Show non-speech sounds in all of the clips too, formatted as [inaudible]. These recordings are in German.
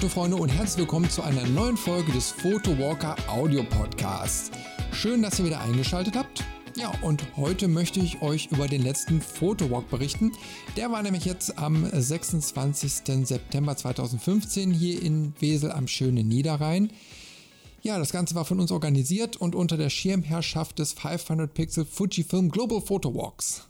Fotofreunde und herzlich willkommen zu einer neuen Folge des Photowalker Audio Podcasts. Schön, dass ihr wieder eingeschaltet habt. Ja, und heute möchte ich euch über den letzten Photowalk berichten. Der war nämlich jetzt am 26. September 2015 hier in Wesel am schönen Niederrhein. Ja, das Ganze war von uns organisiert und unter der Schirmherrschaft des 500 Pixel Fujifilm Global Photo Walks.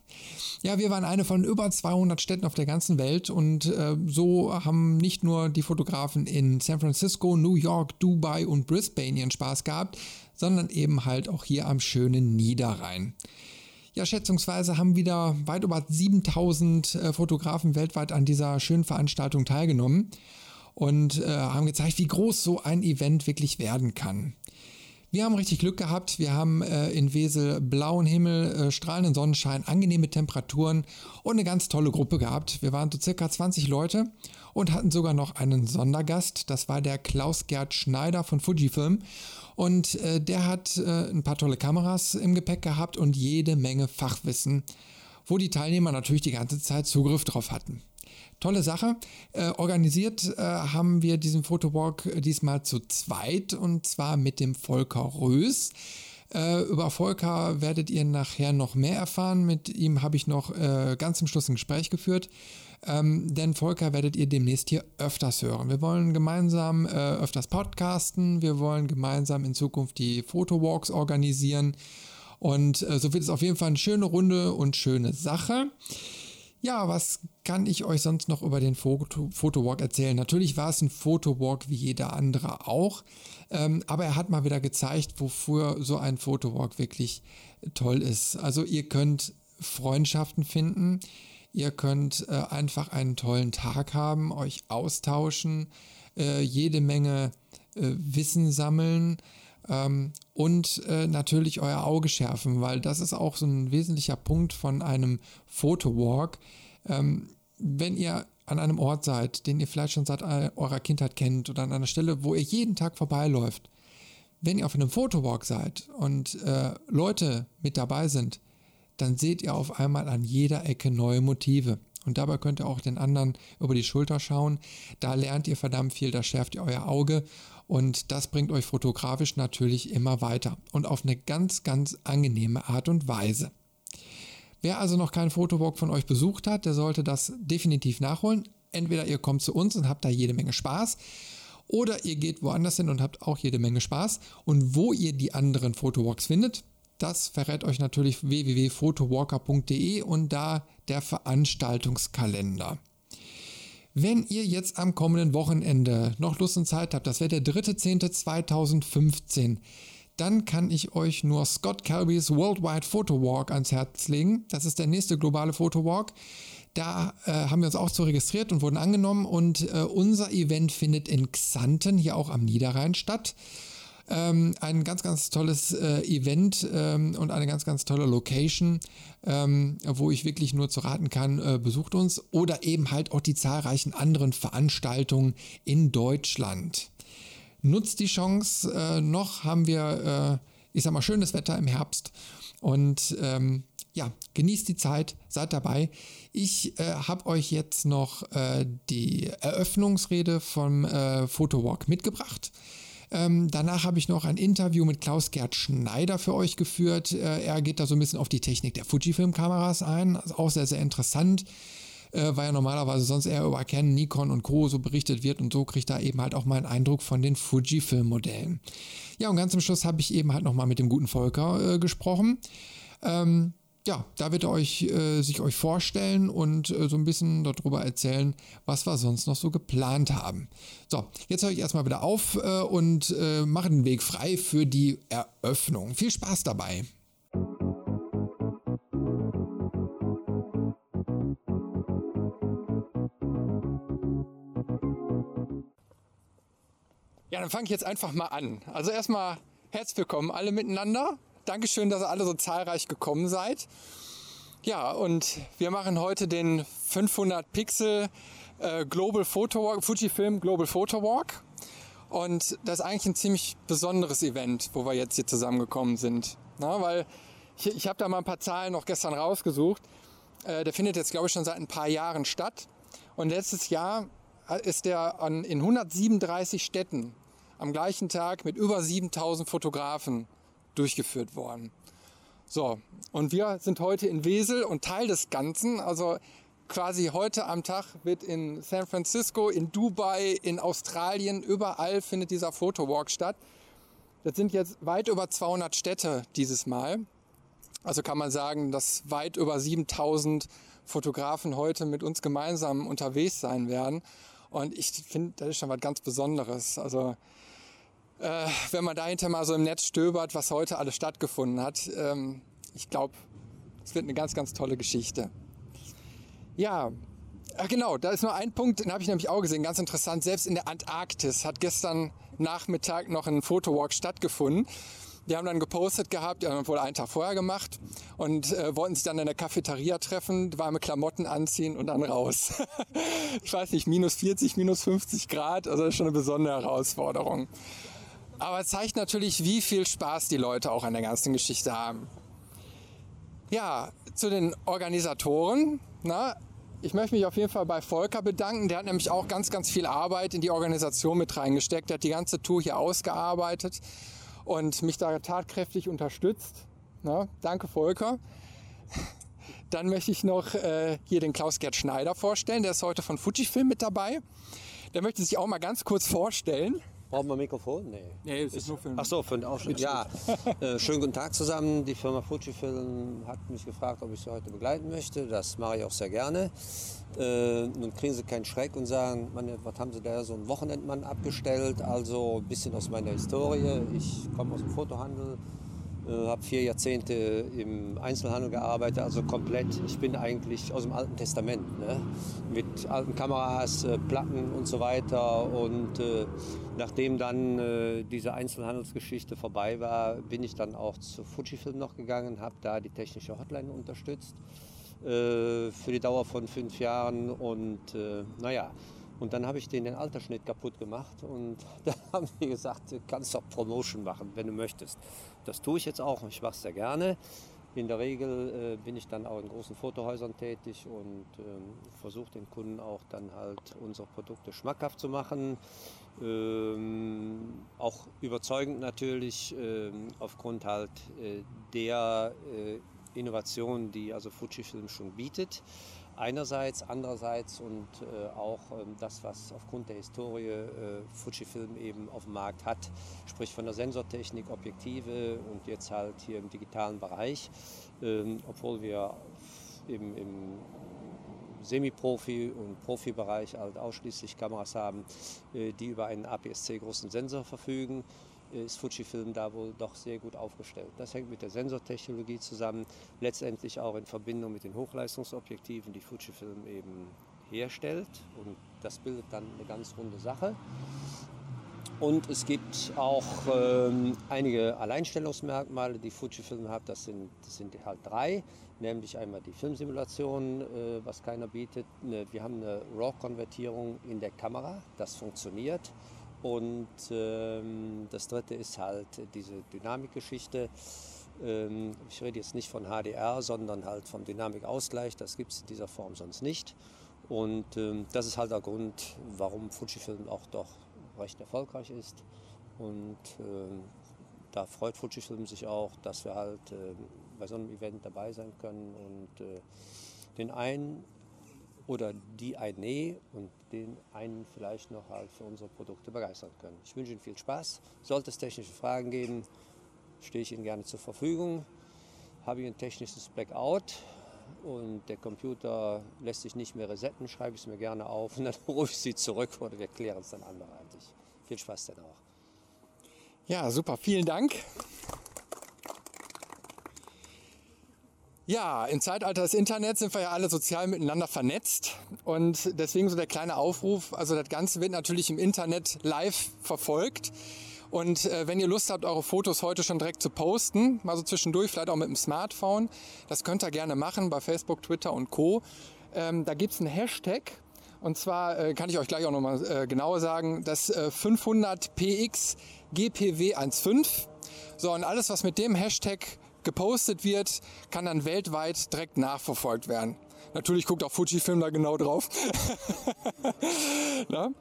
Ja, wir waren eine von über 200 Städten auf der ganzen Welt und äh, so haben nicht nur die Fotografen in San Francisco, New York, Dubai und Brisbane ihren Spaß gehabt, sondern eben halt auch hier am schönen Niederrhein. Ja, schätzungsweise haben wieder weit über 7000 äh, Fotografen weltweit an dieser schönen Veranstaltung teilgenommen und äh, haben gezeigt, wie groß so ein Event wirklich werden kann. Wir haben richtig Glück gehabt. Wir haben äh, in Wesel blauen Himmel, äh, strahlenden Sonnenschein, angenehme Temperaturen und eine ganz tolle Gruppe gehabt. Wir waren so circa 20 Leute und hatten sogar noch einen Sondergast. Das war der Klaus-Gerd Schneider von Fujifilm. Und äh, der hat äh, ein paar tolle Kameras im Gepäck gehabt und jede Menge Fachwissen, wo die Teilnehmer natürlich die ganze Zeit Zugriff drauf hatten. Tolle Sache. Äh, organisiert äh, haben wir diesen Fotowalk äh, diesmal zu zweit und zwar mit dem Volker Rös. Äh, über Volker werdet ihr nachher noch mehr erfahren. Mit ihm habe ich noch äh, ganz zum Schluss ein Gespräch geführt. Ähm, denn Volker werdet ihr demnächst hier öfters hören. Wir wollen gemeinsam äh, öfters podcasten. Wir wollen gemeinsam in Zukunft die Fotowalks organisieren. Und so wird es auf jeden Fall eine schöne Runde und schöne Sache. Ja, was kann ich euch sonst noch über den Foto erzählen? Natürlich war es ein Fotowalk wie jeder andere auch, ähm, aber er hat mal wieder gezeigt, wofür so ein Fotowalk wirklich toll ist. Also ihr könnt Freundschaften finden, ihr könnt äh, einfach einen tollen Tag haben, euch austauschen, äh, jede Menge äh, Wissen sammeln ähm, und äh, natürlich euer Auge schärfen, weil das ist auch so ein wesentlicher Punkt von einem Photowalk. Ähm, wenn ihr an einem Ort seid, den ihr vielleicht schon seit eurer Kindheit kennt oder an einer Stelle, wo ihr jeden Tag vorbeiläuft, wenn ihr auf einem Photowalk seid und äh, Leute mit dabei sind, dann seht ihr auf einmal an jeder Ecke neue Motive. Und dabei könnt ihr auch den anderen über die Schulter schauen. Da lernt ihr verdammt viel, da schärft ihr euer Auge und das bringt euch fotografisch natürlich immer weiter und auf eine ganz, ganz angenehme Art und Weise. Wer also noch keinen Fotowalk von euch besucht hat, der sollte das definitiv nachholen. Entweder ihr kommt zu uns und habt da jede Menge Spaß oder ihr geht woanders hin und habt auch jede Menge Spaß. Und wo ihr die anderen Fotowalks findet, das verrät euch natürlich www.photowalker.de und da der Veranstaltungskalender. Wenn ihr jetzt am kommenden Wochenende noch Lust und Zeit habt, das wäre der 3.10.2015, dann kann ich euch nur Scott Kelbys Worldwide Photo Walk ans Herz legen. Das ist der nächste globale Photo Walk. Da äh, haben wir uns auch zu registriert und wurden angenommen und äh, unser Event findet in Xanten, hier auch am Niederrhein statt. Ähm, ein ganz, ganz tolles äh, Event ähm, und eine ganz, ganz tolle Location, ähm, wo ich wirklich nur zu raten kann, äh, besucht uns oder eben halt auch die zahlreichen anderen Veranstaltungen in Deutschland. Nutzt die Chance, äh, noch haben wir, äh, ich sag mal, schönes Wetter im Herbst und ähm, ja, genießt die Zeit, seid dabei. Ich äh, habe euch jetzt noch äh, die Eröffnungsrede vom äh, Photowalk mitgebracht. Ähm, danach habe ich noch ein Interview mit Klaus-Gerd Schneider für euch geführt. Äh, er geht da so ein bisschen auf die Technik der Fujifilm-Kameras ein. Also auch sehr, sehr interessant. Äh, weil ja normalerweise sonst eher über Canon, Nikon und Co. so berichtet wird und so kriegt er eben halt auch mal einen Eindruck von den Fujifilm-Modellen. Ja, und ganz zum Schluss habe ich eben halt nochmal mit dem guten Volker äh, gesprochen. Ähm, ja, da wird er euch, äh, sich euch vorstellen und äh, so ein bisschen darüber erzählen, was wir sonst noch so geplant haben. So, jetzt höre ich erstmal wieder auf äh, und äh, mache den Weg frei für die Eröffnung. Viel Spaß dabei! Ja, dann fange ich jetzt einfach mal an. Also erstmal herzlich willkommen alle miteinander. Dankeschön, dass ihr alle so zahlreich gekommen seid. Ja, und wir machen heute den 500 Pixel äh, Global Photo Walk, Fujifilm Global Photo Walk. Und das ist eigentlich ein ziemlich besonderes Event, wo wir jetzt hier zusammengekommen sind. Na, weil ich, ich habe da mal ein paar Zahlen noch gestern rausgesucht. Äh, der findet jetzt, glaube ich, schon seit ein paar Jahren statt. Und letztes Jahr ist der an, in 137 Städten am gleichen Tag mit über 7000 Fotografen durchgeführt worden. So, und wir sind heute in Wesel und Teil des Ganzen. Also quasi heute am Tag wird in San Francisco, in Dubai, in Australien, überall findet dieser Fotowalk statt. Das sind jetzt weit über 200 Städte dieses Mal. Also kann man sagen, dass weit über 7000 Fotografen heute mit uns gemeinsam unterwegs sein werden. Und ich finde, das ist schon was ganz Besonderes. Also äh, wenn man dahinter mal so im Netz stöbert, was heute alles stattgefunden hat, ähm, ich glaube, es wird eine ganz, ganz tolle Geschichte. Ja, Ach genau, da ist nur ein Punkt, den habe ich nämlich auch gesehen, ganz interessant. Selbst in der Antarktis hat gestern Nachmittag noch ein Fotowalk stattgefunden. Die haben dann gepostet gehabt, die haben wohl einen Tag vorher gemacht und äh, wollten sich dann in der Cafeteria treffen, warme Klamotten anziehen und dann raus. [laughs] ich weiß nicht, minus 40, minus 50 Grad, also das ist schon eine besondere Herausforderung. Aber es zeigt natürlich, wie viel Spaß die Leute auch an der ganzen Geschichte haben. Ja, zu den Organisatoren. Na, ich möchte mich auf jeden Fall bei Volker bedanken. Der hat nämlich auch ganz, ganz viel Arbeit in die Organisation mit reingesteckt. Der hat die ganze Tour hier ausgearbeitet und mich da tatkräftig unterstützt. Na, danke, Volker. Dann möchte ich noch äh, hier den Klaus-Gerd Schneider vorstellen. Der ist heute von Fujifilm mit dabei. Der möchte sich auch mal ganz kurz vorstellen. Brauchen wir ein Mikrofon? Nee. Nee, es ist nur für Ach so, für den Ausschnitt. Ja, äh, schönen guten Tag zusammen. Die Firma Fujifilm hat mich gefragt, ob ich sie heute begleiten möchte. Das mache ich auch sehr gerne. Äh, nun kriegen sie keinen Schreck und sagen, Mann, was haben sie da so einen Wochenendmann abgestellt? Also ein bisschen aus meiner Historie. Ich komme aus dem Fotohandel, äh, habe vier Jahrzehnte im Einzelhandel gearbeitet, also komplett. Ich bin eigentlich aus dem Alten Testament, ne? mit alten Kameras, äh, Platten und so weiter. Und äh, nachdem dann äh, diese Einzelhandelsgeschichte vorbei war, bin ich dann auch zu Fujifilm noch gegangen, habe da die technische Hotline unterstützt äh, für die Dauer von fünf Jahren. Und äh, naja, und dann habe ich den den Altersschnitt kaputt gemacht und [laughs] da haben die gesagt, du kannst doch Promotion machen, wenn du möchtest. Das tue ich jetzt auch und ich mache es sehr gerne. In der Regel äh, bin ich dann auch in großen Fotohäusern tätig und ähm, versuche den Kunden auch dann halt unsere Produkte schmackhaft zu machen. Ähm, auch überzeugend natürlich ähm, aufgrund halt äh, der äh, Innovationen, die also Fujifilm schon bietet einerseits, andererseits und äh, auch ähm, das, was aufgrund der Historie äh, Fujifilm eben auf dem Markt hat, sprich von der Sensortechnik, Objektive und jetzt halt hier im digitalen Bereich, ähm, obwohl wir eben im Semi-Profi- und Profibereich halt ausschließlich Kameras haben, äh, die über einen APS-C großen Sensor verfügen ist Fujifilm da wohl doch sehr gut aufgestellt. Das hängt mit der Sensortechnologie zusammen, letztendlich auch in Verbindung mit den Hochleistungsobjektiven, die Fujifilm eben herstellt. Und das bildet dann eine ganz runde Sache. Und es gibt auch ähm, einige Alleinstellungsmerkmale, die Fujifilm hat. Das sind, das sind halt drei, nämlich einmal die Filmsimulation, äh, was keiner bietet. Wir haben eine RAW-Konvertierung in der Kamera, das funktioniert. Und ähm, das dritte ist halt diese Dynamikgeschichte. Ähm, ich rede jetzt nicht von HDR, sondern halt vom Dynamikausgleich. Das gibt es in dieser Form sonst nicht. Und ähm, das ist halt der Grund, warum Fujifilm auch doch recht erfolgreich ist. Und ähm, da freut Fujifilm sich auch, dass wir halt äh, bei so einem Event dabei sein können und äh, den einen oder die eine und den einen vielleicht noch halt für unsere Produkte begeistern können. Ich wünsche Ihnen viel Spaß. Sollte es technische Fragen geben, stehe ich Ihnen gerne zur Verfügung. Habe ich ein technisches Blackout und der Computer lässt sich nicht mehr resetten, schreibe ich es mir gerne auf und dann [laughs] rufe ich Sie zurück oder wir klären es dann anderweitig. Viel Spaß dann auch. Ja, super, vielen Dank. Ja, im Zeitalter des Internets sind wir ja alle sozial miteinander vernetzt und deswegen so der kleine Aufruf, also das Ganze wird natürlich im Internet live verfolgt. Und äh, wenn ihr Lust habt, eure Fotos heute schon direkt zu posten, mal so zwischendurch, vielleicht auch mit dem Smartphone, das könnt ihr gerne machen bei Facebook, Twitter und Co. Ähm, da gibt's einen Hashtag und zwar äh, kann ich euch gleich auch nochmal äh, genauer sagen, das äh, 500px GPW15. So, und alles, was mit dem Hashtag gepostet wird, kann dann weltweit direkt nachverfolgt werden. Natürlich guckt auch Fujifilm da genau drauf. [laughs]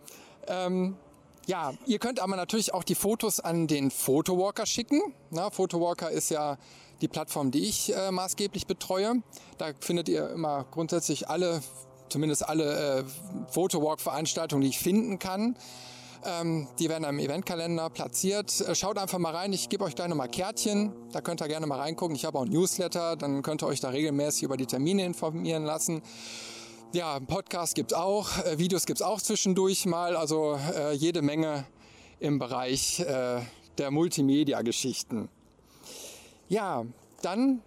ähm, ja, ihr könnt aber natürlich auch die Fotos an den Photowalker schicken. Na, Photowalker ist ja die Plattform, die ich äh, maßgeblich betreue. Da findet ihr immer grundsätzlich alle, zumindest alle äh, Photowalk-Veranstaltungen, die ich finden kann. Ähm, die werden im Eventkalender platziert. Äh, schaut einfach mal rein. Ich gebe euch gleich nochmal Kärtchen. Da könnt ihr gerne mal reingucken. Ich habe auch ein Newsletter. Dann könnt ihr euch da regelmäßig über die Termine informieren lassen. Ja, Podcast gibt's auch. Äh, Videos gibt's auch zwischendurch mal. Also äh, jede Menge im Bereich äh, der Multimedia-Geschichten. Ja, dann,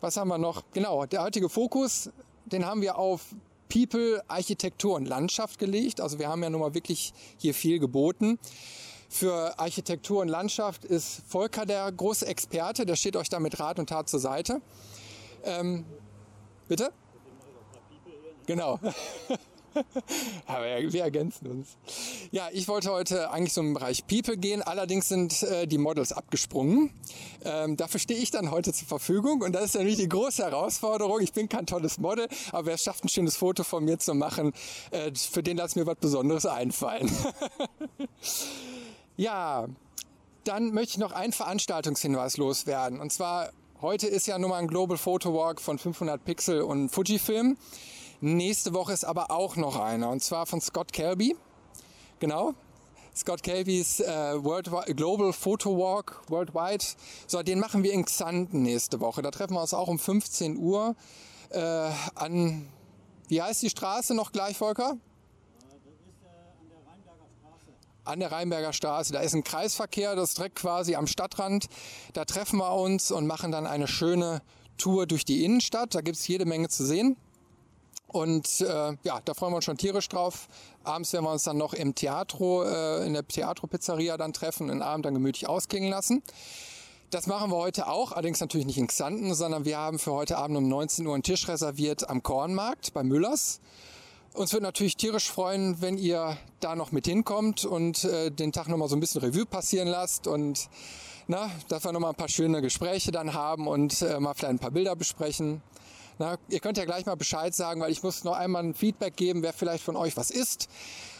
was haben wir noch? Genau, der heutige Fokus, den haben wir auf People, Architektur und Landschaft gelegt. Also wir haben ja nun mal wirklich hier viel geboten. Für Architektur und Landschaft ist Volker der große Experte, der steht euch da mit Rat und Tat zur Seite. Ähm, bitte? Genau. [laughs] [laughs] Aber wir ergänzen uns. Ja, ich wollte heute eigentlich so im Bereich People gehen. Allerdings sind äh, die Models abgesprungen. Ähm, dafür stehe ich dann heute zur Verfügung. Und das ist natürlich die große Herausforderung. Ich bin kein tolles Model, aber wer es schafft, ein schönes Foto von mir zu machen, äh, für den lasse mir was Besonderes einfallen. [laughs] ja, dann möchte ich noch einen Veranstaltungshinweis loswerden. Und zwar, heute ist ja nun mal ein Global Photo Walk von 500 Pixel und Fujifilm. Nächste Woche ist aber auch noch einer und zwar von Scott Kelby. Genau. Scott Kelbys äh, Worldwide, Global Photo Walk Worldwide. So, den machen wir in Xanten nächste Woche. Da treffen wir uns auch um 15 Uhr äh, an, wie heißt die Straße noch gleich, Volker? an der Rheinberger Straße. Da ist ein Kreisverkehr, das ist direkt quasi am Stadtrand. Da treffen wir uns und machen dann eine schöne Tour durch die Innenstadt. Da gibt es jede Menge zu sehen. Und äh, ja, da freuen wir uns schon tierisch drauf. Abends werden wir uns dann noch im Theatro, äh, in der Theatro-Pizzeria dann treffen, den Abend dann gemütlich ausklingen lassen. Das machen wir heute auch, allerdings natürlich nicht in Xanten, sondern wir haben für heute Abend um 19 Uhr einen Tisch reserviert am Kornmarkt bei Müllers. Uns wird natürlich tierisch freuen, wenn ihr da noch mit hinkommt und äh, den Tag nochmal so ein bisschen Revue passieren lasst und na, dass wir nochmal ein paar schöne Gespräche dann haben und äh, mal vielleicht ein paar Bilder besprechen. Na, ihr könnt ja gleich mal Bescheid sagen, weil ich muss noch einmal ein Feedback geben, wer vielleicht von euch was isst,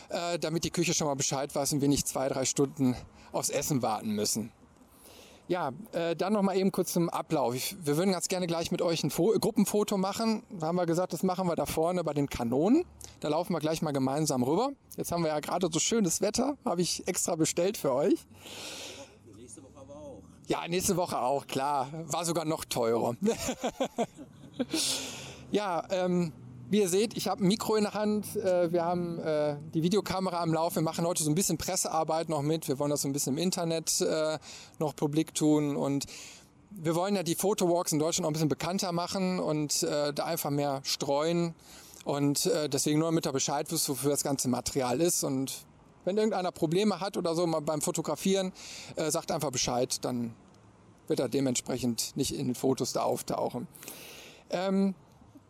äh, damit die Küche schon mal Bescheid weiß und wir nicht zwei, drei Stunden aufs Essen warten müssen. Ja, äh, dann noch mal eben kurz zum Ablauf. Ich, wir würden ganz gerne gleich mit euch ein Fo Gruppenfoto machen. Da haben wir gesagt, das machen wir da vorne bei den Kanonen. Da laufen wir gleich mal gemeinsam rüber. Jetzt haben wir ja gerade so schönes Wetter, habe ich extra bestellt für euch. Nächste Woche aber auch. Ja, nächste Woche auch, klar. War sogar noch teurer. [laughs] ja, ähm, wie ihr seht, ich habe ein Mikro in der Hand. Äh, wir haben äh, die Videokamera am Lauf. Wir machen heute so ein bisschen Pressearbeit noch mit. Wir wollen das so ein bisschen im Internet äh, noch publik tun und wir wollen ja die Fotowalks in Deutschland auch ein bisschen bekannter machen und äh, da einfach mehr streuen. Und äh, deswegen nur damit ihr Bescheid wisst, wofür das ganze Material ist. Und wenn irgendeiner Probleme hat oder so mal beim Fotografieren, äh, sagt einfach Bescheid, dann wird er dementsprechend nicht in den Fotos da auftauchen. Ähm,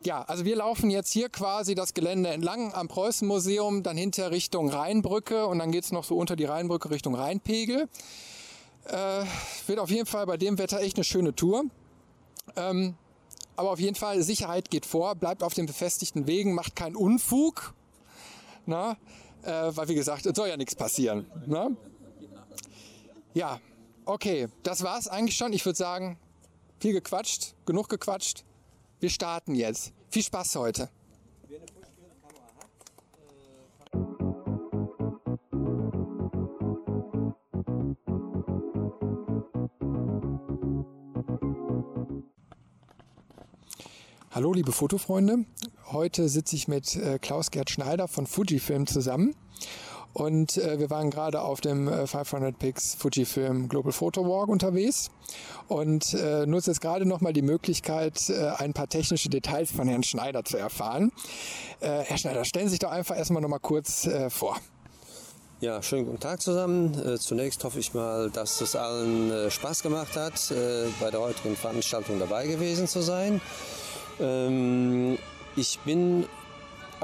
ja, also wir laufen jetzt hier quasi das Gelände entlang am Preußenmuseum, dann hinter Richtung Rheinbrücke und dann geht's noch so unter die Rheinbrücke Richtung Rheinpegel. Äh, wird auf jeden Fall bei dem Wetter echt eine schöne Tour. Ähm, aber auf jeden Fall, Sicherheit geht vor, bleibt auf den befestigten Wegen, macht keinen Unfug. Na? Äh, weil wie gesagt, es soll ja nichts passieren. Na? Ja, okay, das war's eigentlich schon. Ich würde sagen, viel gequatscht, genug gequatscht. Wir starten jetzt. Viel Spaß heute. Hallo liebe Fotofreunde, heute sitze ich mit äh, Klaus-Gerd Schneider von Fujifilm zusammen und äh, wir waren gerade auf dem äh, 500 Pix Fujifilm Global Photo Walk unterwegs und äh, nutze jetzt gerade nochmal die Möglichkeit, äh, ein paar technische Details von Herrn Schneider zu erfahren. Äh, Herr Schneider, stellen Sie sich doch einfach erstmal nochmal kurz äh, vor. Ja, schönen guten Tag zusammen. Äh, zunächst hoffe ich mal, dass es allen äh, Spaß gemacht hat, äh, bei der heutigen Veranstaltung dabei gewesen zu sein. Ähm, ich bin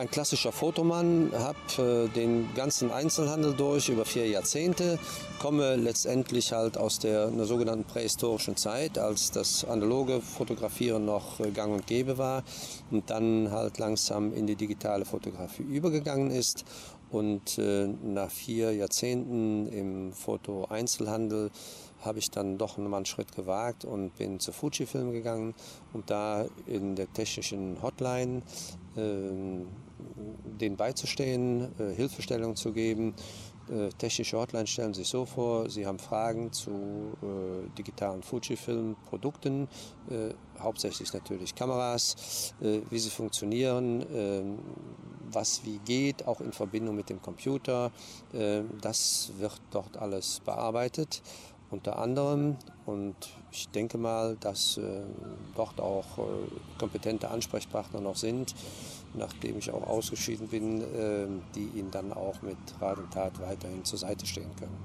ein klassischer Fotomann, habe äh, den ganzen Einzelhandel durch über vier Jahrzehnte, komme letztendlich halt aus der einer sogenannten prähistorischen Zeit, als das analoge Fotografieren noch äh, gang und gäbe war und dann halt langsam in die digitale Fotografie übergegangen ist. Und äh, nach vier Jahrzehnten im Foto-Einzelhandel habe ich dann doch nochmal einen Schritt gewagt und bin zu Fujifilm gegangen und da in der technischen Hotline äh, denen beizustehen, äh, Hilfestellung zu geben. Äh, technische Hotline stellen sich so vor, Sie haben Fragen zu äh, digitalen Fujifilm-Produkten, äh, hauptsächlich natürlich Kameras, äh, wie sie funktionieren, ähm, was wie geht, auch in Verbindung mit dem Computer. das wird dort alles bearbeitet unter anderem. Und ich denke mal, dass äh, dort auch äh, kompetente Ansprechpartner noch sind, nachdem ich auch ausgeschieden bin, äh, die Ihnen dann auch mit Rat und Tat weiterhin zur Seite stehen können.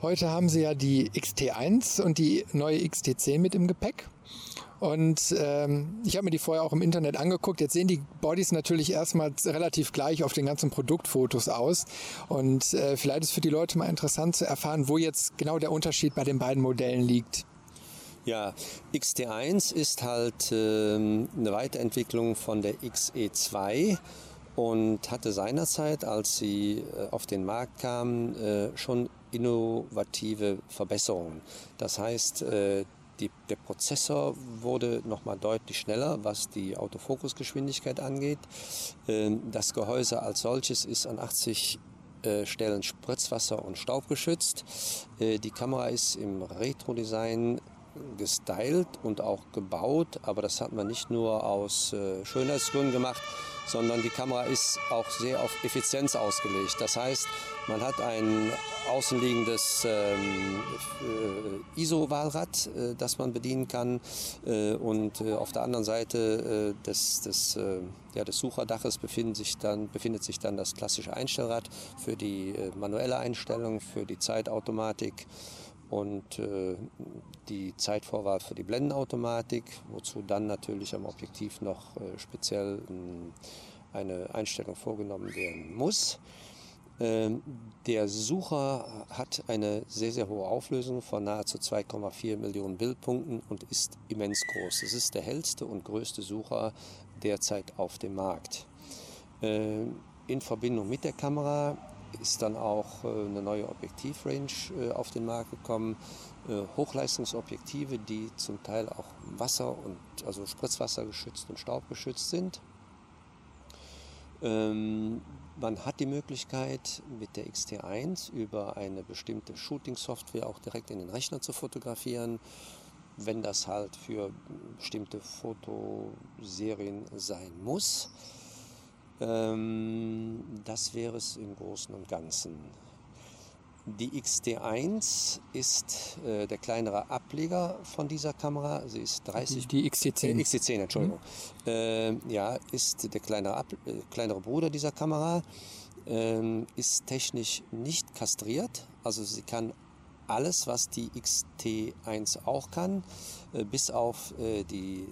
Heute haben Sie ja die XT1 und die neue XT10 mit im Gepäck. Und ähm, ich habe mir die vorher auch im Internet angeguckt. Jetzt sehen die Bodies natürlich erstmal relativ gleich auf den ganzen Produktfotos aus. Und äh, vielleicht ist für die Leute mal interessant zu erfahren, wo jetzt genau der Unterschied bei den beiden Modellen liegt. Ja, XT1 ist halt äh, eine Weiterentwicklung von der XE2 und hatte seinerzeit, als sie äh, auf den Markt kam, äh, schon innovative Verbesserungen. Das heißt, äh, die, der Prozessor wurde nochmal deutlich schneller, was die Autofokusgeschwindigkeit angeht. Ähm, das Gehäuse als solches ist an 80 äh, Stellen Spritzwasser- und Staubgeschützt. Äh, die Kamera ist im Retro-Design gestylt und auch gebaut, aber das hat man nicht nur aus äh, Schönheitsgründen gemacht, sondern die Kamera ist auch sehr auf Effizienz ausgelegt. Das heißt, man hat ein außenliegendes ähm, äh, ISO-Wahlrad, äh, das man bedienen kann. Äh, und äh, auf der anderen Seite äh, des, des, ja, des Sucherdaches befindet sich, dann, befindet sich dann das klassische Einstellrad für die manuelle Einstellung, für die Zeitautomatik und äh, die Zeitvorwahl für die Blendenautomatik, wozu dann natürlich am Objektiv noch äh, speziell äh, eine Einstellung vorgenommen werden muss. Ähm, der Sucher hat eine sehr, sehr hohe Auflösung von nahezu 2,4 Millionen Bildpunkten und ist immens groß. Es ist der hellste und größte Sucher derzeit auf dem Markt. Ähm, in Verbindung mit der Kamera ist dann auch äh, eine neue Objektivrange äh, auf den Markt gekommen. Äh, Hochleistungsobjektive, die zum Teil auch Wasser und also Spritzwasser geschützt und staubgeschützt sind. Ähm, man hat die Möglichkeit mit der XT1 über eine bestimmte Shooting-Software auch direkt in den Rechner zu fotografieren, wenn das halt für bestimmte Fotoserien sein muss. Ähm, das wäre es im Großen und Ganzen. Die XT1 ist äh, der kleinere Ableger von dieser Kamera. Sie ist 30. Die, die XT10. Äh, XT10, Entschuldigung. Mhm. Äh, ja, ist der kleinere, Ab äh, kleinere Bruder dieser Kamera. Ähm, ist technisch nicht kastriert. Also sie kann alles, was die XT1 auch kann, äh, bis auf äh, die,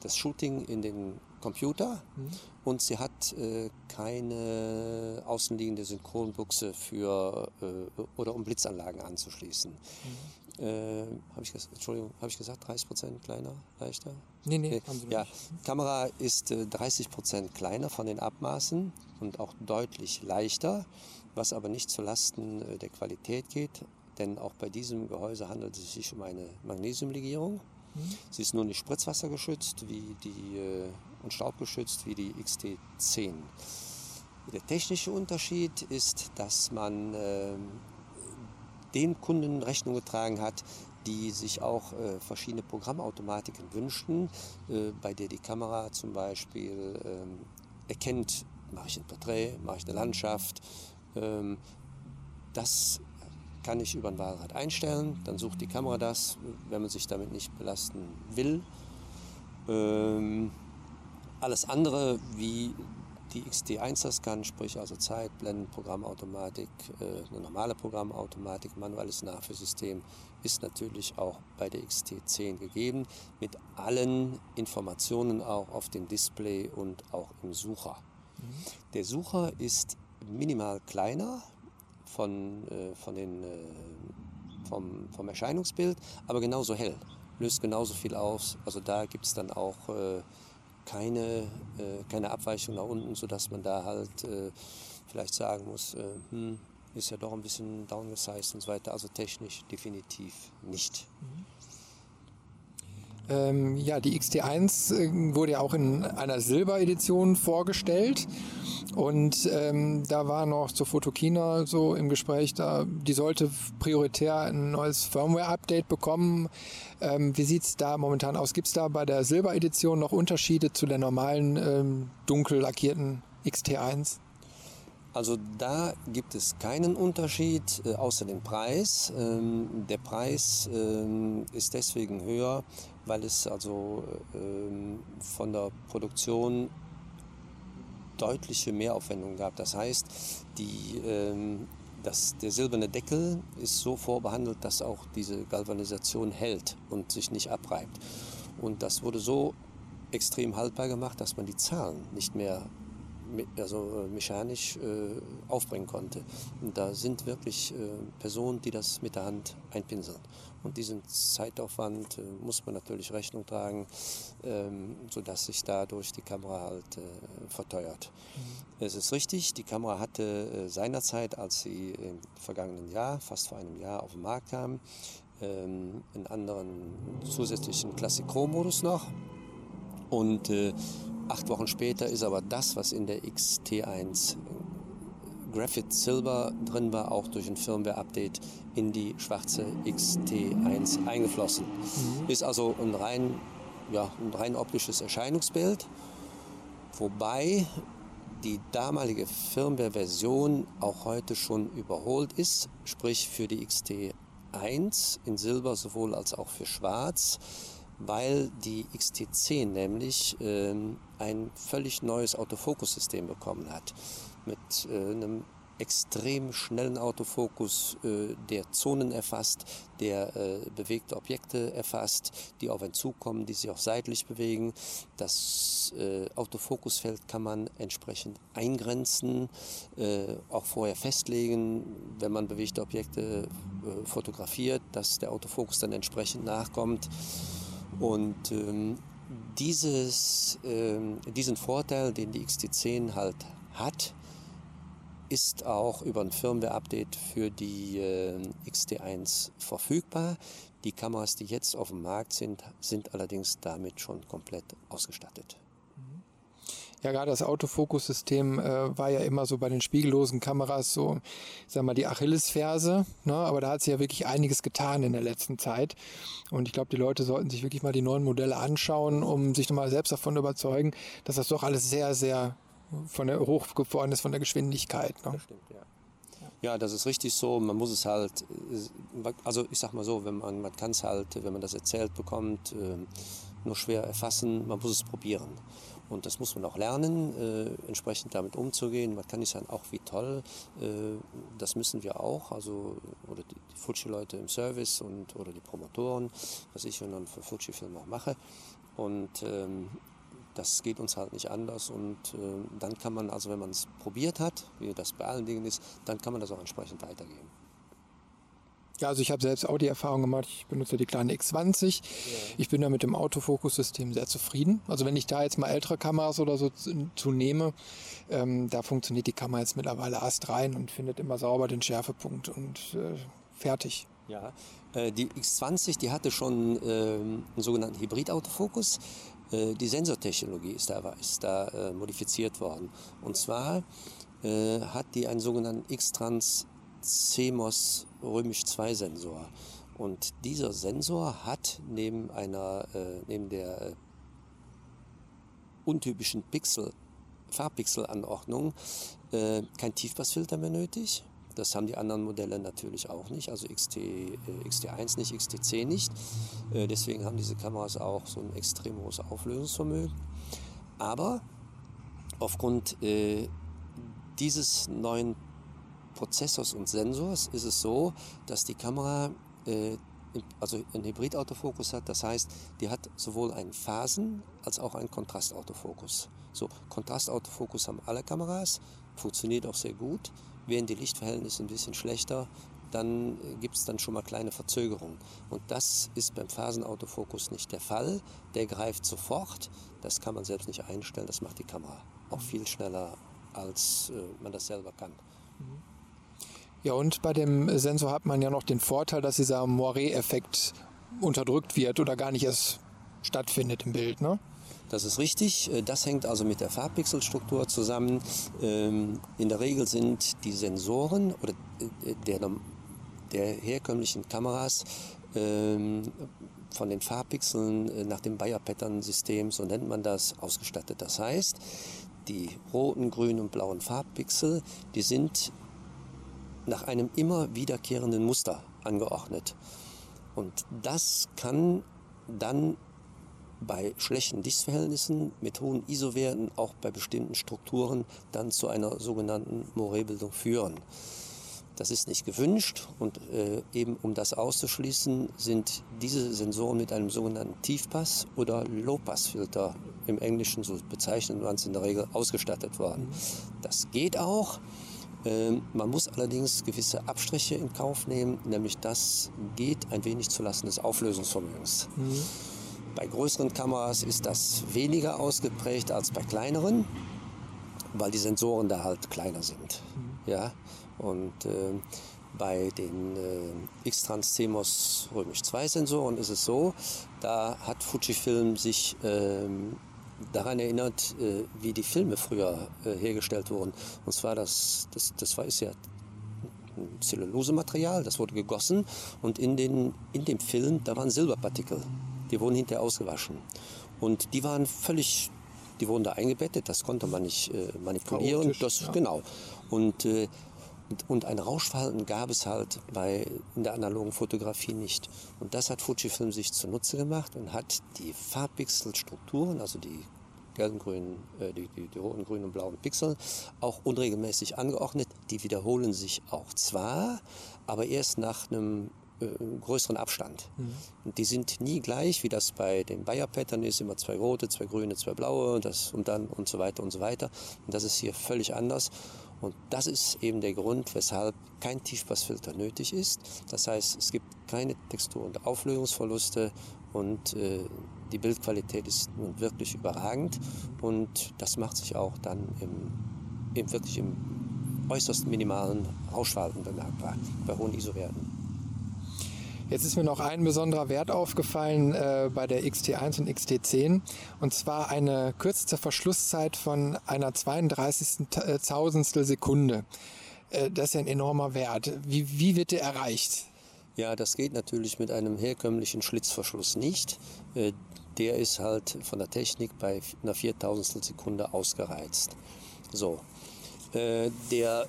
das Shooting in den Computer mhm. und sie hat äh, keine außenliegende Synchronbuchse für äh, oder um Blitzanlagen anzuschließen. Mhm. Äh, habe ich, Entschuldigung, habe ich gesagt, 30 Prozent kleiner, leichter? Nee, nee, nee. ja, Kamera ist 30 äh, Prozent kleiner von den Abmaßen und auch deutlich leichter, was aber nicht zulasten äh, der Qualität geht, denn auch bei diesem Gehäuse handelt es sich um eine Magnesiumlegierung. Mhm. Sie ist nur nicht spritzwassergeschützt wie die und staubgeschützt wie die XT10. Der technische Unterschied ist, dass man äh, den Kunden Rechnung getragen hat, die sich auch äh, verschiedene Programmautomatiken wünschten, äh, bei der die Kamera zum Beispiel ähm, erkennt, mache ich ein Porträt, mache ich eine Landschaft. Ähm, das kann ich über ein Wahlrad einstellen, dann sucht die Kamera das, wenn man sich damit nicht belasten will. Ähm, alles andere wie die XT1 das kann, sprich also Zeit, Blenden, Programmautomatik, äh, eine normale Programmautomatik, manuelles Nachführsystem, ist natürlich auch bei der XT10 gegeben, mit allen Informationen auch auf dem Display und auch im Sucher. Mhm. Der Sucher ist minimal kleiner von, äh, von den, äh, vom, vom Erscheinungsbild, aber genauso hell, löst genauso viel aus. Also da gibt es dann auch keine, äh, keine Abweichung nach unten, sodass man da halt äh, vielleicht sagen muss, äh, hm, ist ja doch ein bisschen downgesized und so weiter. Also technisch definitiv nicht. Mhm. Ähm, ja, die XT1 äh, wurde ja auch in einer Silberedition vorgestellt. Und ähm, da war noch zur Fotokina so im Gespräch, da, die sollte prioritär ein neues Firmware-Update bekommen. Ähm, wie sieht es da momentan aus? Gibt es da bei der Silberedition noch Unterschiede zu der normalen ähm, dunkel lackierten XT1? Also da gibt es keinen Unterschied äh, außer dem Preis. Ähm, der Preis ähm, ist deswegen höher, weil es also ähm, von der Produktion deutliche Mehraufwendungen gab. Das heißt, die, ähm, das, der silberne Deckel ist so vorbehandelt, dass auch diese Galvanisation hält und sich nicht abreibt. Und das wurde so extrem haltbar gemacht, dass man die Zahlen nicht mehr also äh, mechanisch äh, aufbringen konnte. Und da sind wirklich äh, Personen, die das mit der Hand einpinseln. Und diesen Zeitaufwand äh, muss man natürlich Rechnung tragen, ähm, sodass sich dadurch die Kamera halt äh, verteuert. Mhm. Es ist richtig, die Kamera hatte äh, seinerzeit, als sie im vergangenen Jahr, fast vor einem Jahr auf den Markt kam, ähm, einen anderen zusätzlichen Classic-Chrom-Modus noch. Und äh, acht Wochen später ist aber das, was in der XT1 Graphite Silver drin war, auch durch ein Firmware-Update in die schwarze XT1 eingeflossen. Mhm. Ist also ein rein, ja, ein rein optisches Erscheinungsbild, wobei die damalige Firmware-Version auch heute schon überholt ist, sprich für die XT1 in Silber sowohl als auch für Schwarz, weil die XT10 nämlich äh, ein völlig neues Autofokussystem bekommen hat mit äh, einem extrem schnellen Autofokus, äh, der Zonen erfasst, der äh, bewegte Objekte erfasst, die auf einen zukommen, die sich auch seitlich bewegen. Das Autofokusfeld kann man entsprechend eingrenzen, auch vorher festlegen, wenn man bewegte Objekte fotografiert, dass der Autofokus dann entsprechend nachkommt. Und ähm, dieses, ähm, diesen Vorteil, den die XT10 halt hat, ist auch über ein Firmware-Update für die äh, XT1 verfügbar. Die Kameras, die jetzt auf dem Markt sind, sind allerdings damit schon komplett ausgestattet. Ja, gerade das Autofokussystem äh, war ja immer so bei den spiegellosen Kameras so, ich sag mal, die Achillesferse. Ne? Aber da hat sich ja wirklich einiges getan in der letzten Zeit. Und ich glaube, die Leute sollten sich wirklich mal die neuen Modelle anschauen, um sich nochmal selbst davon überzeugen, dass das doch alles sehr, sehr von der hoch geworden ist von der Geschwindigkeit. Ne? Das stimmt, ja. Ja, das ist richtig so. Man muss es halt, äh, also ich sag mal so, wenn man, man kann es halt, wenn man das erzählt bekommt, äh, nur schwer erfassen. Man muss es probieren. Und das muss man auch lernen, äh, entsprechend damit umzugehen. Man kann nicht sagen, auch wie toll, äh, das müssen wir auch, also oder die, die Fuji-Leute im Service und oder die Promotoren, was ich dann für Fuji-Film auch mache. Und ähm, das geht uns halt nicht anders und äh, dann kann man, also wenn man es probiert hat, wie das bei allen Dingen ist, dann kann man das auch entsprechend weitergeben. Ja, also ich habe selbst auch die Erfahrung gemacht, ich benutze die kleine X20. Ja. Ich bin da mit dem Autofokussystem sehr zufrieden. Also wenn ich da jetzt mal ältere Kameras oder so zu, zu nehme, ähm, da funktioniert die Kamera jetzt mittlerweile astrein und findet immer sauber den Schärfepunkt und äh, fertig. Ja, äh, die X20, die hatte schon äh, einen sogenannten Hybrid-Autofokus. Äh, die Sensortechnologie ist da, ist da äh, modifiziert worden. Und zwar äh, hat die einen sogenannten X-Trans CMOS Römisch-2 Sensor. Und dieser Sensor hat neben einer, neben der untypischen Pixel, Farbpixelanordnung äh, kein Tiefpassfilter mehr nötig. Das haben die anderen Modelle natürlich auch nicht, also XT, äh, XT1 nicht, XT10 nicht. Äh, deswegen haben diese Kameras auch so ein extrem hohes Auflösungsvermögen. Aber aufgrund äh, dieses neuen Prozessors und Sensors ist es so, dass die Kamera äh, also einen Hybrid-Autofokus hat. Das heißt, die hat sowohl einen Phasen- als auch einen Kontrastautofokus. So, Kontrastautofokus haben alle Kameras, funktioniert auch sehr gut. Wären die Lichtverhältnisse ein bisschen schlechter, dann äh, gibt es dann schon mal kleine Verzögerungen. Und das ist beim Phasenautofokus nicht der Fall. Der greift sofort. Das kann man selbst nicht einstellen. Das macht die Kamera auch viel schneller, als äh, man das selber kann. Ja, und bei dem Sensor hat man ja noch den Vorteil, dass dieser Moiré-Effekt unterdrückt wird oder gar nicht erst stattfindet im Bild. Ne? Das ist richtig. Äh, das hängt also mit der Farbpixelstruktur zusammen. Ähm, in der Regel sind die Sensoren oder äh, der, der herkömmlichen Kameras ähm, von den Farbpixeln äh, nach dem Bayer-Pattern-System, so nennt man das, ausgestattet. Das heißt, die roten, grünen und blauen Farbpixel, die sind nach einem immer wiederkehrenden Muster angeordnet. Und das kann dann bei schlechten Lichtverhältnissen mit hohen ISO-Werten auch bei bestimmten Strukturen dann zu einer sogenannten Moiré-Bildung führen. Das ist nicht gewünscht und äh, eben um das auszuschließen, sind diese Sensoren mit einem sogenannten Tiefpass- oder Low-Pass-Filter im Englischen, so bezeichnet man es in der Regel, ausgestattet worden. Das geht auch. Ähm, man muss allerdings gewisse Abstriche in Kauf nehmen, nämlich das geht ein wenig zulasten des Auflösungsvermögens. Mhm. Bei größeren Kameras ist das weniger ausgeprägt als bei kleineren, weil die Sensoren da halt kleiner sind. Mhm. Ja? Und äh, bei den äh, X-Trans CMOS Römisch 2 Sensoren ist es so, da hat Fujifilm sich äh, daran erinnert, äh, wie die Filme früher äh, hergestellt wurden. Und zwar das, das, das war ist ja Zellulosematerial, das wurde gegossen und in, den, in dem Film, da waren Silberpartikel. Die wurden hinterher ausgewaschen. Und die waren völlig, die wurden da eingebettet, das konnte man nicht äh, manipulieren. Das, ja. Genau. Und äh, und ein Rauschverhalten gab es halt bei, in der analogen Fotografie nicht. Und das hat Fujifilm sich zunutze gemacht und hat die Farbpixelstrukturen, also die gelben, grünen, äh, die, die, die, roten, grünen und blauen Pixel, auch unregelmäßig angeordnet. Die wiederholen sich auch zwar, aber erst nach einem größeren Abstand. Mhm. Und die sind nie gleich, wie das bei den Bayer-Pattern ist, immer zwei rote, zwei grüne, zwei blaue und, das, und dann und so weiter und so weiter. Und das ist hier völlig anders. Und das ist eben der Grund, weshalb kein Tiefpassfilter nötig ist. Das heißt, es gibt keine Textur- und Auflösungsverluste und äh, die Bildqualität ist nun wirklich überragend und das macht sich auch dann im, im wirklich im äußerst minimalen Rauschverhalten bemerkbar bei hohen ISO-Werten. Jetzt ist mir noch ein besonderer Wert aufgefallen äh, bei der XT1 und XT10 und zwar eine kürzeste Verschlusszeit von einer 32. Tausendstel Sekunde. Äh, das ist ja ein enormer Wert. Wie, wie wird der erreicht? Ja, das geht natürlich mit einem herkömmlichen Schlitzverschluss nicht. Äh, der ist halt von der Technik bei einer Viertausendstel Sekunde ausgereizt. So. Äh, der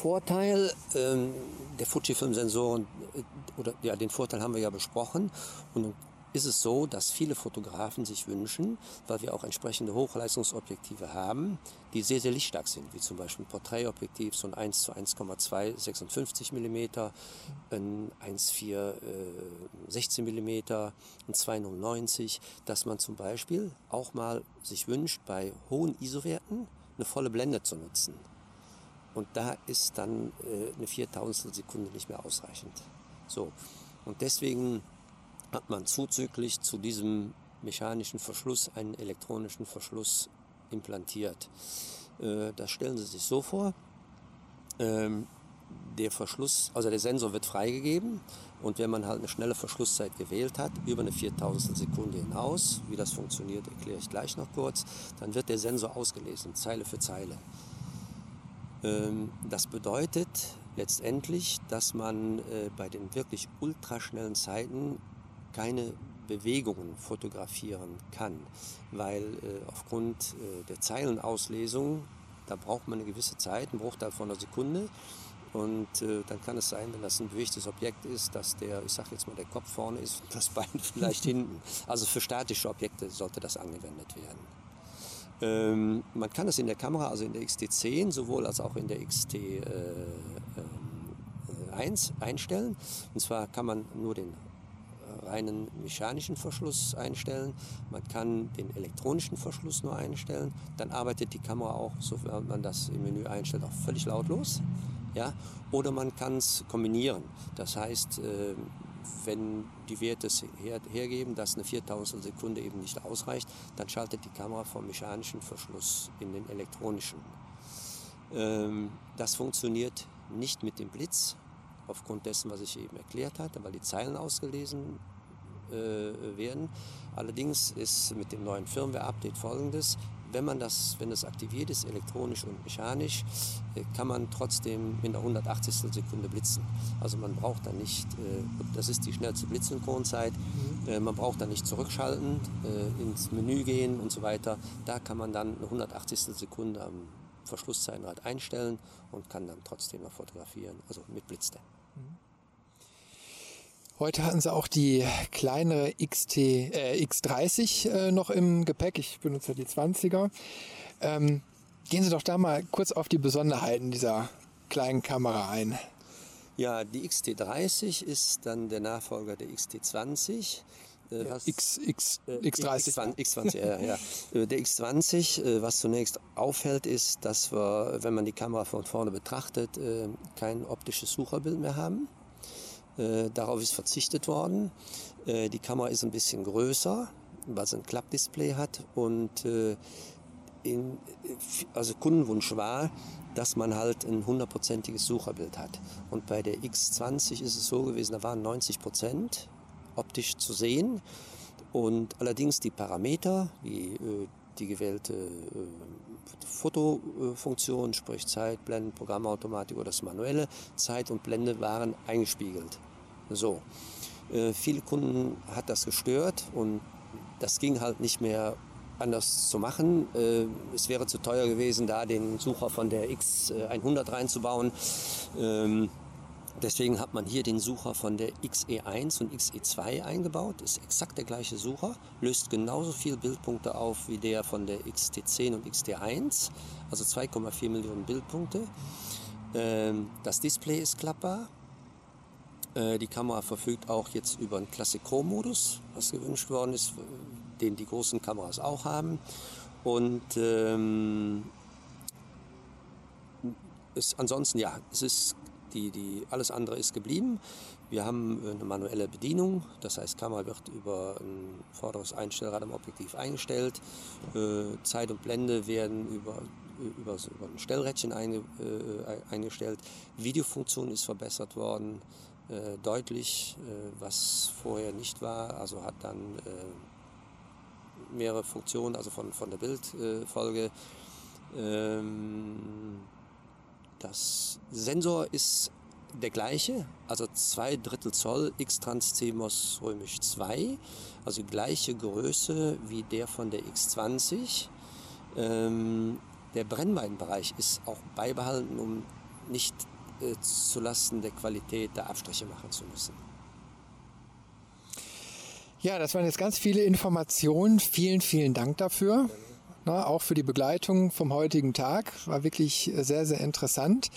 Vorteil ähm, der Fujifilm-Sensoren, äh, oder ja, den Vorteil haben wir ja besprochen. Und ist es so, dass viele Fotografen sich wünschen, weil wir auch entsprechende Hochleistungsobjektive haben, die sehr, sehr lichtstark sind, wie zum Beispiel ein Porträtobjektiv, so ein 1 zu 1,2 56 mm, ein 1,4 äh, 16 mm, ein 2,090, dass man zum Beispiel auch mal sich wünscht, bei hohen ISO-Werten eine volle Blende zu nutzen. Und da ist dann äh, eine Viertausendstel Sekunde nicht mehr ausreichend. So. Und deswegen hat man zuzüglich zu diesem mechanischen Verschluss einen elektronischen Verschluss implantiert. Äh, das stellen Sie sich so vor. Ähm, der Verschluss, also der Sensor wird freigegeben und wenn man halt eine schnelle Verschlusszeit gewählt hat, über eine Viertausendstel Sekunde hinaus, wie das funktioniert, erkläre ich gleich noch kurz, dann wird der Sensor ausgelesen, Zeile für Zeile. Ähm, das bedeutet letztendlich, dass man äh, bei den wirklich ultraschnellen Zeiten keine Bewegungen fotografieren kann, weil äh, aufgrund äh, der Zeilenauslesung, da braucht man eine gewisse Zeit, ein Bruchteil von einer Sekunde. Und äh, dann kann es sein, wenn das ein bewegtes Objekt ist, dass der, ich sage jetzt mal, der Kopf vorne ist und das Bein [laughs] vielleicht [laughs] hinten. Also für statische Objekte sollte das angewendet werden. Ähm, man kann es in der Kamera, also in der XT10, sowohl als auch in der XT1 äh, äh, einstellen. Und zwar kann man nur den reinen mechanischen Verschluss einstellen. Man kann den elektronischen Verschluss nur einstellen. Dann arbeitet die Kamera auch, sofern man das im Menü einstellt, auch völlig lautlos. Ja? Oder man kann es kombinieren. Das heißt, äh, wenn die Werte her, hergeben, dass eine Viertausendstel Sekunde eben nicht ausreicht, dann schaltet die Kamera vom mechanischen Verschluss in den elektronischen. Ähm, das funktioniert nicht mit dem Blitz, aufgrund dessen, was ich eben erklärt hatte, weil die Zeilen ausgelesen äh, werden. Allerdings ist mit dem neuen Firmware-Update folgendes. Wenn man das, wenn das aktiviert ist, elektronisch und mechanisch, äh, kann man trotzdem in der 180. Sekunde blitzen. Also man braucht da nicht, äh, das ist die schnellste Blitzsynchronzeit, mhm. man braucht da nicht zurückschalten, ins Menü gehen und so weiter. Da kann man dann eine 180. Sekunde am Verschlusszeitenrad einstellen und kann dann trotzdem noch fotografieren, also mit Blitz dann. Mhm. Heute hatten sie auch die kleinere XT, äh, X30 äh, noch im Gepäck. Ich benutze die 20er. Ähm, gehen Sie doch da mal kurz auf die Besonderheiten dieser kleinen Kamera ein. Ja, die XT30 ist dann der Nachfolger der XT20. Äh, was, X, X, äh, X30. X20, X20 ja, ja. [laughs] Äh, der X20, äh, was zunächst auffällt, ist, dass wir, wenn man die Kamera von vorne betrachtet, kein optisches Sucherbild mehr haben. Äh, darauf ist verzichtet worden. Äh, die Kamera ist ein bisschen größer, weil sie ein Klappdisplay hat und äh, in, also Kundenwunsch war, dass man halt ein hundertprozentiges Sucherbild hat. Und bei der X20 ist es so gewesen, da waren 90 Prozent optisch zu sehen. Und allerdings die Parameter, wie äh, die gewählte äh, Fotofunktion, sprich Zeit, Blenden, Programmautomatik oder das manuelle Zeit und Blende waren eingespiegelt. So. Äh, viele Kunden hat das gestört und das ging halt nicht mehr anders zu machen. Äh, es wäre zu teuer gewesen, da den Sucher von der X100 reinzubauen. Ähm, deswegen hat man hier den Sucher von der XE1 und XE2 eingebaut. Ist exakt der gleiche Sucher, löst genauso viele Bildpunkte auf wie der von der XT10 und XT1, also 2,4 Millionen Bildpunkte. Ähm, das Display ist klappbar, äh, die Kamera verfügt auch jetzt über einen Classic Chrome-Modus, was gewünscht worden ist, den die großen Kameras auch haben. Und ähm, ist, ansonsten, ja, es ist die, die, alles andere ist geblieben. Wir haben eine manuelle Bedienung, das heißt, Kamera wird über ein vorderes Einstellrad am Objektiv eingestellt. Äh, Zeit und Blende werden über, über, über ein Stellrädchen einge, äh, eingestellt. Videofunktion ist verbessert worden. Äh, deutlich, äh, was vorher nicht war. Also hat dann äh, mehrere Funktionen, also von, von der Bildfolge. Ähm, das Sensor ist der gleiche, also 2 Drittel Zoll X-Trans CMOS römisch 2, also gleiche Größe wie der von der X20. Ähm, der Brennweitenbereich ist auch beibehalten, um nicht äh, zulasten der Qualität der Abstriche machen zu müssen. Ja, das waren jetzt ganz viele Informationen. Vielen, vielen Dank dafür. Na, auch für die Begleitung vom heutigen Tag. War wirklich sehr, sehr interessant.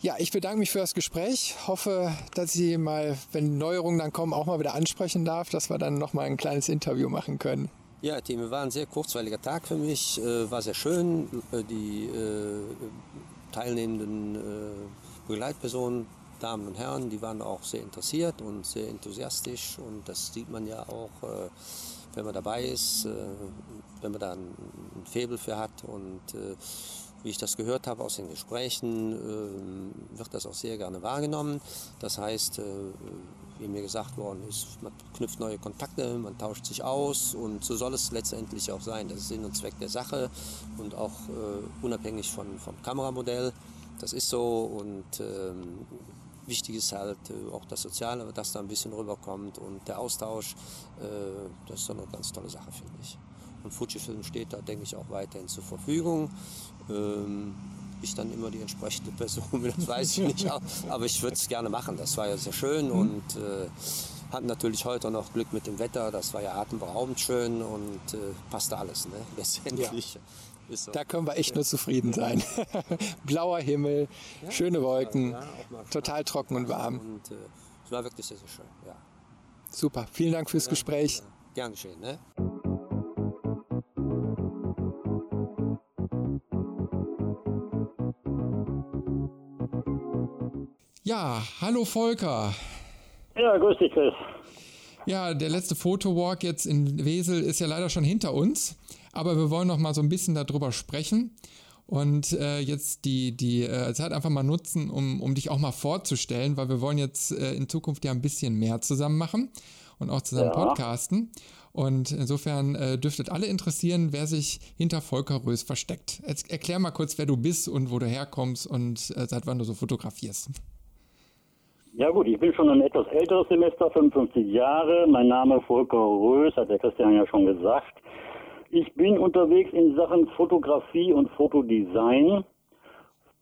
Ja, ich bedanke mich für das Gespräch. Hoffe, dass ich mal, wenn Neuerungen dann kommen, auch mal wieder ansprechen darf, dass wir dann noch mal ein kleines Interview machen können. Ja, Tim, war ein sehr kurzweiliger Tag für mich. Äh, war sehr schön. Äh, die äh, teilnehmenden Begleitpersonen, Damen und Herren, die waren auch sehr interessiert und sehr enthusiastisch und das sieht man ja auch, äh, wenn man dabei ist, äh, wenn man da ein Faible für hat und äh, wie ich das gehört habe aus den Gesprächen, wird das auch sehr gerne wahrgenommen. Das heißt, wie mir gesagt worden ist, man knüpft neue Kontakte, man tauscht sich aus und so soll es letztendlich auch sein. Das ist Sinn und Zweck der Sache und auch unabhängig von, vom Kameramodell. Das ist so und ähm, wichtig ist halt äh, auch das Soziale, dass da ein bisschen rüberkommt und der Austausch, äh, das ist so eine ganz tolle Sache, finde ich. Und Fujifilm steht da, denke ich, auch weiterhin zur Verfügung. Ähm, ich dann immer die entsprechende [laughs] Person, das weiß ich nicht, aber ich würde es gerne machen. Das war ja sehr schön mhm. und äh, hatten natürlich heute noch Glück mit dem Wetter. Das war ja atemberaubend schön und äh, passte alles, ne? letztendlich. Ja. So. Da können wir echt nur zufrieden sein. [laughs] Blauer Himmel, ja, schöne Wolken, ja, total trocken und warm. Und äh, es war wirklich sehr, sehr schön. Ja. Super, vielen Dank fürs Gespräch. Gern geschehen. Ne? Ja, hallo Volker. Ja, grüß dich, Chris. Ja, der letzte Fotowalk jetzt in Wesel ist ja leider schon hinter uns, aber wir wollen noch mal so ein bisschen darüber sprechen und äh, jetzt die, die äh, Zeit einfach mal nutzen, um, um dich auch mal vorzustellen, weil wir wollen jetzt äh, in Zukunft ja ein bisschen mehr zusammen machen und auch zusammen ja. podcasten. Und insofern äh, dürftet alle interessieren, wer sich hinter Volker Rös versteckt. Jetzt erklär mal kurz, wer du bist und wo du herkommst und äh, seit wann du so fotografierst. Ja gut, ich bin schon ein etwas älteres Semester, 55 Jahre. Mein Name ist Volker Rös, hat der Christian ja schon gesagt. Ich bin unterwegs in Sachen Fotografie und Fotodesign.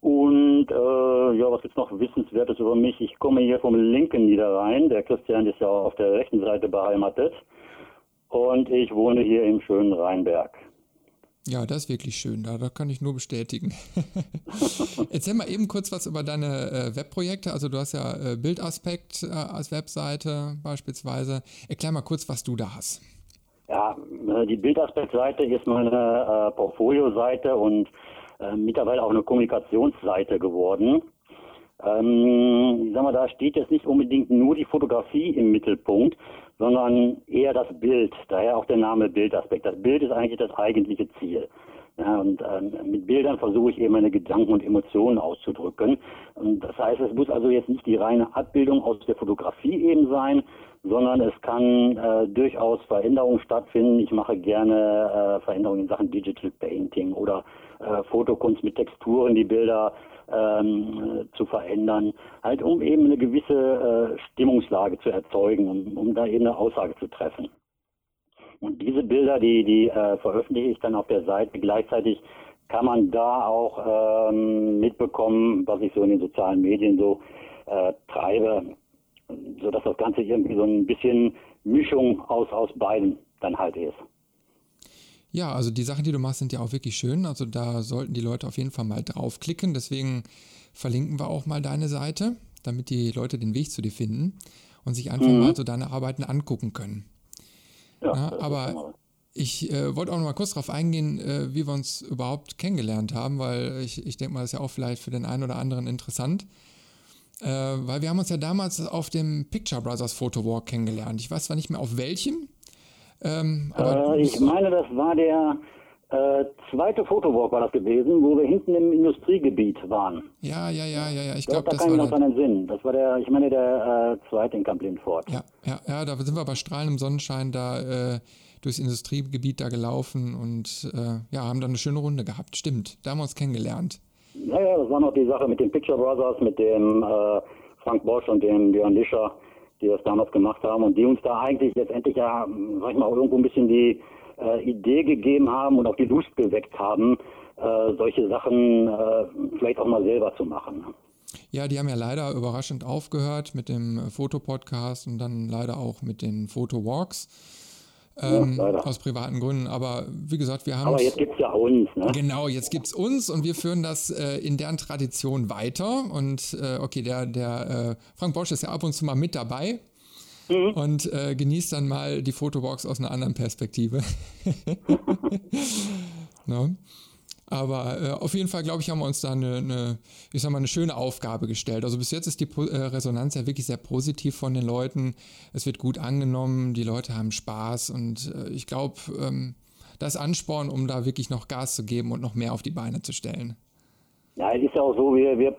Und äh, ja, was jetzt noch Wissenswertes über mich? Ich komme hier vom linken Niederrhein. Der Christian ist ja auf der rechten Seite beheimatet. Und ich wohne hier im schönen Rheinberg. Ja, das ist wirklich schön. Da, da kann ich nur bestätigen. [laughs] Erzähl mal eben kurz was über deine äh, Webprojekte. Also du hast ja äh, Bildaspekt äh, als Webseite beispielsweise. Erklär mal kurz, was du da hast. Ja, äh, die Bildaspekt-Seite ist meine äh, Portfolio-Seite und äh, mittlerweile auch eine Kommunikationsseite geworden. Ähm, ich sag mal, da steht jetzt nicht unbedingt nur die Fotografie im Mittelpunkt, sondern eher das Bild. Daher auch der Name Bildaspekt. Das Bild ist eigentlich das eigentliche Ziel. Ja, und ähm, mit Bildern versuche ich eben meine Gedanken und Emotionen auszudrücken. Und das heißt, es muss also jetzt nicht die reine Abbildung aus der Fotografie eben sein, sondern es kann äh, durchaus Veränderungen stattfinden. Ich mache gerne äh, Veränderungen in Sachen Digital Painting oder äh, Fotokunst mit Texturen, die Bilder ähm, zu verändern, halt um eben eine gewisse äh, Stimmungslage zu erzeugen, um, um da eben eine Aussage zu treffen. Und diese Bilder, die, die äh, veröffentliche ich dann auf der Seite. Gleichzeitig kann man da auch ähm, mitbekommen, was ich so in den sozialen Medien so äh, treibe, sodass das Ganze irgendwie so ein bisschen Mischung aus, aus beiden dann halt ist. Ja, also die Sachen, die du machst, sind ja auch wirklich schön. Also da sollten die Leute auf jeden Fall mal draufklicken. Deswegen verlinken wir auch mal deine Seite, damit die Leute den Weg zu dir finden und sich einfach mhm. mal so deine Arbeiten angucken können. Ja, ja aber ich äh, wollte auch noch mal kurz darauf eingehen, äh, wie wir uns überhaupt kennengelernt haben, weil ich, ich denke mal, das ist ja auch vielleicht für den einen oder anderen interessant. Äh, weil wir haben uns ja damals auf dem Picture Brothers Photo Walk kennengelernt. Ich weiß zwar nicht mehr auf welchem, ähm, äh, ich meine, das war der äh, zweite Fotowalk war das gewesen, wo wir hinten im Industriegebiet waren. Ja, ja, ja, ja, ja. Ich glaube, das da kann ich noch dran Sinn. Das war der, ich meine, der äh, zweite in Camp Lindfort. Ja, ja, ja, da sind wir bei strahlendem Sonnenschein da äh, durchs Industriegebiet da gelaufen und äh, ja, haben dann eine schöne Runde gehabt. Stimmt, da haben wir uns kennengelernt. Ja, ja, das war noch die Sache mit den Picture Brothers, mit dem äh, Frank Bosch und dem Björn Lischer die das damals gemacht haben und die uns da eigentlich letztendlich ja, sag ich mal, irgendwo ein bisschen die äh, Idee gegeben haben und auch die Lust geweckt haben, äh, solche Sachen äh, vielleicht auch mal selber zu machen. Ja, die haben ja leider überraschend aufgehört mit dem Fotopodcast und dann leider auch mit den Fotowalks. Ähm, ja, aus privaten Gründen. Aber wie gesagt, wir haben. Aber jetzt gibt es ja uns. Ne? Genau, jetzt gibt es uns und wir führen das äh, in deren Tradition weiter. Und äh, okay, der, der äh, Frank Bosch ist ja ab und zu mal mit dabei. Mhm. Und äh, genießt dann mal die Fotowalks aus einer anderen Perspektive. no? [laughs] Ne? Aber äh, auf jeden Fall, glaube ich, haben wir uns da eine, eine, ich sag mal, eine schöne Aufgabe gestellt. Also bis jetzt ist die äh, Resonanz ja wirklich sehr positiv von den Leuten. Es wird gut angenommen, die Leute haben Spaß und äh, ich glaube, ähm, das Ansporn, um da wirklich noch Gas zu geben und noch mehr auf die Beine zu stellen. Ja, es ist ja auch so, wir, wir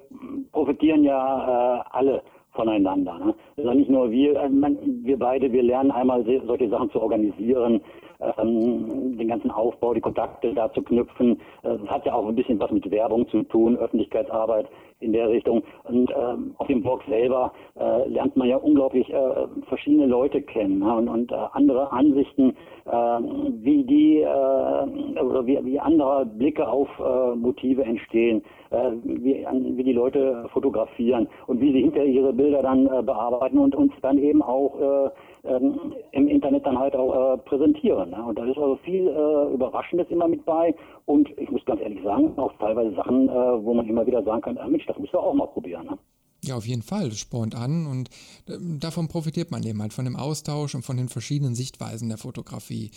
profitieren ja äh, alle voneinander. Ne? Also nicht nur wir, äh, man, wir beide, wir lernen einmal solche Sachen zu organisieren, ähm, den ganzen Aufbau, die Kontakte da zu knüpfen. Äh, das hat ja auch ein bisschen was mit Werbung zu tun, Öffentlichkeitsarbeit in der Richtung. Und ähm, auf dem Blog selber äh, lernt man ja unglaublich äh, verschiedene Leute kennen ja, und, und äh, andere Ansichten, äh, wie die äh, oder wie, wie andere Blicke auf äh, Motive entstehen, äh, wie, an, wie die Leute fotografieren und wie sie hinter ihre Bilder dann äh, bearbeiten und uns dann eben auch äh, ähm, im Internet dann halt auch äh, präsentieren. Ne? Und da ist also viel äh, Überraschendes immer mit bei und ich muss ganz ehrlich sagen, auch teilweise Sachen, äh, wo man immer wieder sagen kann, ah, Mensch, das müssen wir auch mal probieren. Ne? Ja, auf jeden Fall. Das spornt an und ähm, davon profitiert man eben halt von dem Austausch und von den verschiedenen Sichtweisen der Fotografie.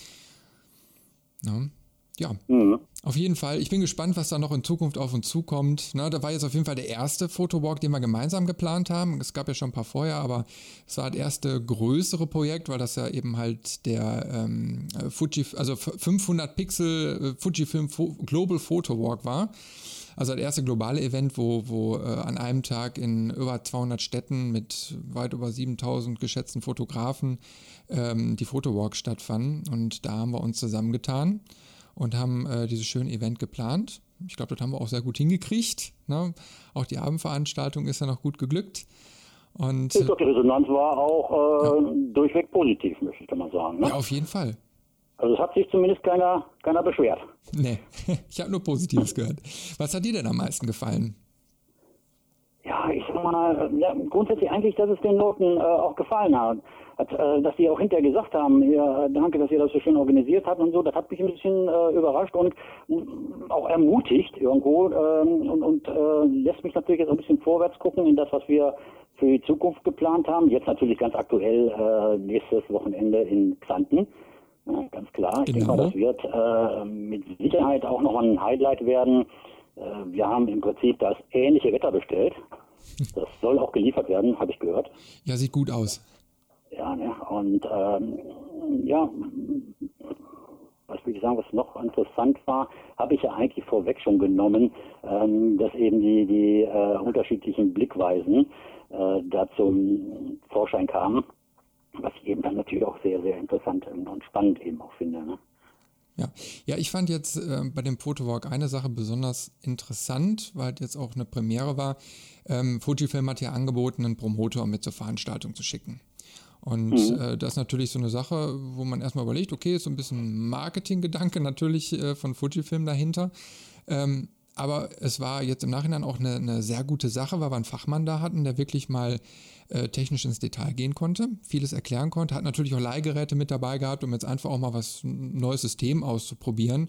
Ne? Ja, mhm. Auf jeden Fall. Ich bin gespannt, was da noch in Zukunft auf uns zukommt. Na, da war jetzt auf jeden Fall der erste Fotowalk, den wir gemeinsam geplant haben. Es gab ja schon ein paar vorher, aber es war das erste größere Projekt, weil das ja eben halt der ähm, Fuji, also 500 Pixel äh, Fujifilm Fo Global Photo Walk war. Also das erste globale Event, wo, wo äh, an einem Tag in über 200 Städten mit weit über 7000 geschätzten Fotografen ähm, die Fotowalks stattfanden. Und da haben wir uns zusammengetan und haben äh, dieses schöne Event geplant. Ich glaube, das haben wir auch sehr gut hingekriegt. Ne? Auch die Abendveranstaltung ist ja noch gut geglückt. Und, ich glaube, die Resonanz war auch äh, ja. durchweg positiv, möchte ich mal sagen. Ne? Ja, auf jeden Fall. Also es hat sich zumindest keiner, keiner beschwert. Nee, [laughs] ich habe nur Positives gehört. Was hat dir denn am meisten gefallen? Ja, ich mal, ja, grundsätzlich eigentlich, dass es den Leuten äh, auch gefallen hat hat, äh, dass die auch hinterher gesagt haben, ja, danke, dass ihr das so schön organisiert habt und so, das hat mich ein bisschen äh, überrascht und mm, auch ermutigt irgendwo ähm, und, und äh, lässt mich natürlich jetzt ein bisschen vorwärts gucken in das, was wir für die Zukunft geplant haben. Jetzt natürlich ganz aktuell äh, nächstes Wochenende in Xanten. Ja, ganz klar. Ich genau. denke mal, das wird äh, mit Sicherheit auch noch ein Highlight werden. Äh, wir haben im Prinzip das ähnliche Wetter bestellt. Das soll auch geliefert werden, habe ich gehört. Ja, sieht gut aus. Ja, ne? und ähm, ja, was will ich sagen, was noch interessant war, habe ich ja eigentlich vorweg schon genommen, ähm, dass eben die, die äh, unterschiedlichen Blickweisen äh, da zum Vorschein kamen, was ich eben dann natürlich auch sehr, sehr interessant und spannend eben auch finde. Ne? Ja. ja, ich fand jetzt äh, bei dem Photowalk eine Sache besonders interessant, weil jetzt auch eine Premiere war. Ähm, Fujifilm hat ja angeboten, einen Promoter mit zur Veranstaltung zu schicken. Und mhm. äh, das ist natürlich so eine Sache, wo man erstmal überlegt, okay, ist so ein bisschen Marketinggedanke [laughs] natürlich äh, von Fujifilm dahinter. Ähm, aber es war jetzt im Nachhinein auch eine, eine, sehr gute Sache, weil wir einen Fachmann da hatten, der wirklich mal äh, technisch ins Detail gehen konnte, vieles erklären konnte, hat natürlich auch Leihgeräte mit dabei gehabt, um jetzt einfach auch mal was ein neues System auszuprobieren.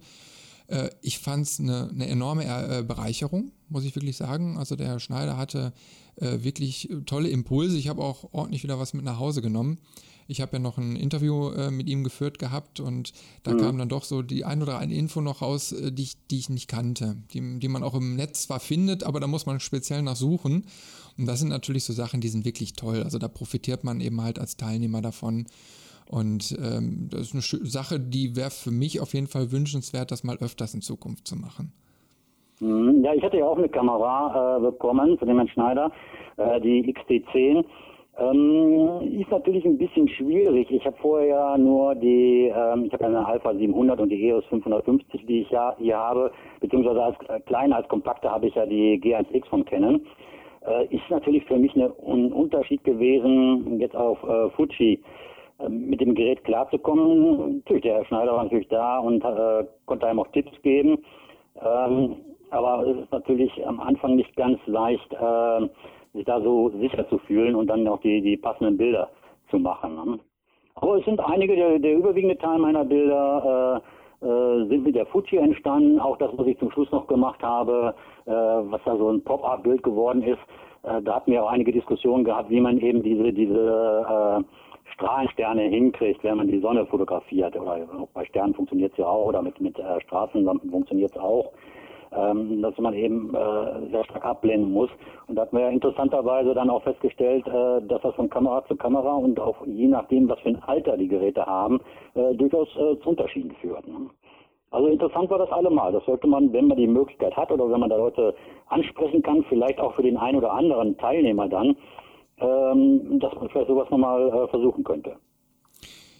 Äh, ich fand es eine, eine, enorme äh, Bereicherung, muss ich wirklich sagen. Also der Herr Schneider hatte äh, wirklich tolle Impulse. Ich habe auch ordentlich wieder was mit nach Hause genommen. Ich habe ja noch ein Interview äh, mit ihm geführt gehabt und da mhm. kam dann doch so die ein oder eine Info noch raus, äh, die, ich, die ich nicht kannte, die, die man auch im Netz zwar findet, aber da muss man speziell nachsuchen. Und das sind natürlich so Sachen, die sind wirklich toll. Also da profitiert man eben halt als Teilnehmer davon. Und ähm, das ist eine Sache, die wäre für mich auf jeden Fall wünschenswert, das mal öfters in Zukunft zu machen. Mhm. Ja, ich hatte ja auch eine Kamera äh, bekommen von dem Herrn Schneider, äh, die XT10. Ähm, ist natürlich ein bisschen schwierig. Ich habe vorher ja nur die, ähm, ich habe eine Alpha 700 und die EOS 550, die ich ja hier habe, beziehungsweise als äh, kleiner, als kompakter habe ich ja die G1X von Canon. Äh, ist natürlich für mich ein Unterschied gewesen, jetzt auf äh, Fuji ähm, mit dem Gerät klarzukommen. Natürlich, der Herr Schneider war natürlich da und äh, konnte einem auch Tipps geben. Ähm, aber es ist natürlich am Anfang nicht ganz leicht, äh, sich da so sicher zu fühlen und dann auch die, die passenden Bilder zu machen. Ne? Aber es sind einige, der, der überwiegende Teil meiner Bilder äh, äh, sind mit der Fuji entstanden. Auch das, was ich zum Schluss noch gemacht habe, äh, was da so ein Pop-Art-Bild geworden ist. Äh, da hatten wir auch einige Diskussionen gehabt, wie man eben diese, diese äh, Strahlensterne hinkriegt, wenn man die Sonne fotografiert. Oder bei Sternen funktioniert es ja auch, oder mit, mit äh, Straßenlampen funktioniert es auch. Ähm, dass man eben äh, sehr stark abblenden muss. Und da hat man ja interessanterweise dann auch festgestellt, äh, dass das von Kamera zu Kamera und auch je nachdem, was für ein Alter die Geräte haben, äh, durchaus äh, zu Unterschieden führt. Ne? Also interessant war das allemal. Das sollte man, wenn man die Möglichkeit hat oder wenn man da Leute ansprechen kann, vielleicht auch für den einen oder anderen Teilnehmer dann, ähm, dass man vielleicht sowas nochmal äh, versuchen könnte.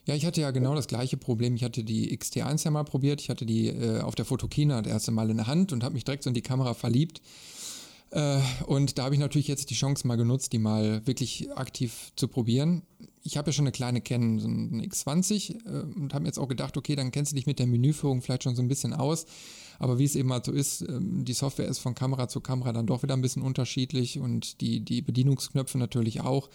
Ja, ich hatte ja genau das gleiche Problem. Ich hatte die XT1 ja mal probiert. Ich hatte die äh, auf der Fotokina das erste Mal in der Hand und habe mich direkt so in die Kamera verliebt. Äh, und da habe ich natürlich jetzt die Chance mal genutzt, die mal wirklich aktiv zu probieren. Ich habe ja schon eine kleine Canon, so ein X20 äh, und habe jetzt auch gedacht, okay, dann kennst du dich mit der Menüführung vielleicht schon so ein bisschen aus. Aber wie es eben halt so ist, ähm, die Software ist von Kamera zu Kamera dann doch wieder ein bisschen unterschiedlich und die, die Bedienungsknöpfe natürlich auch.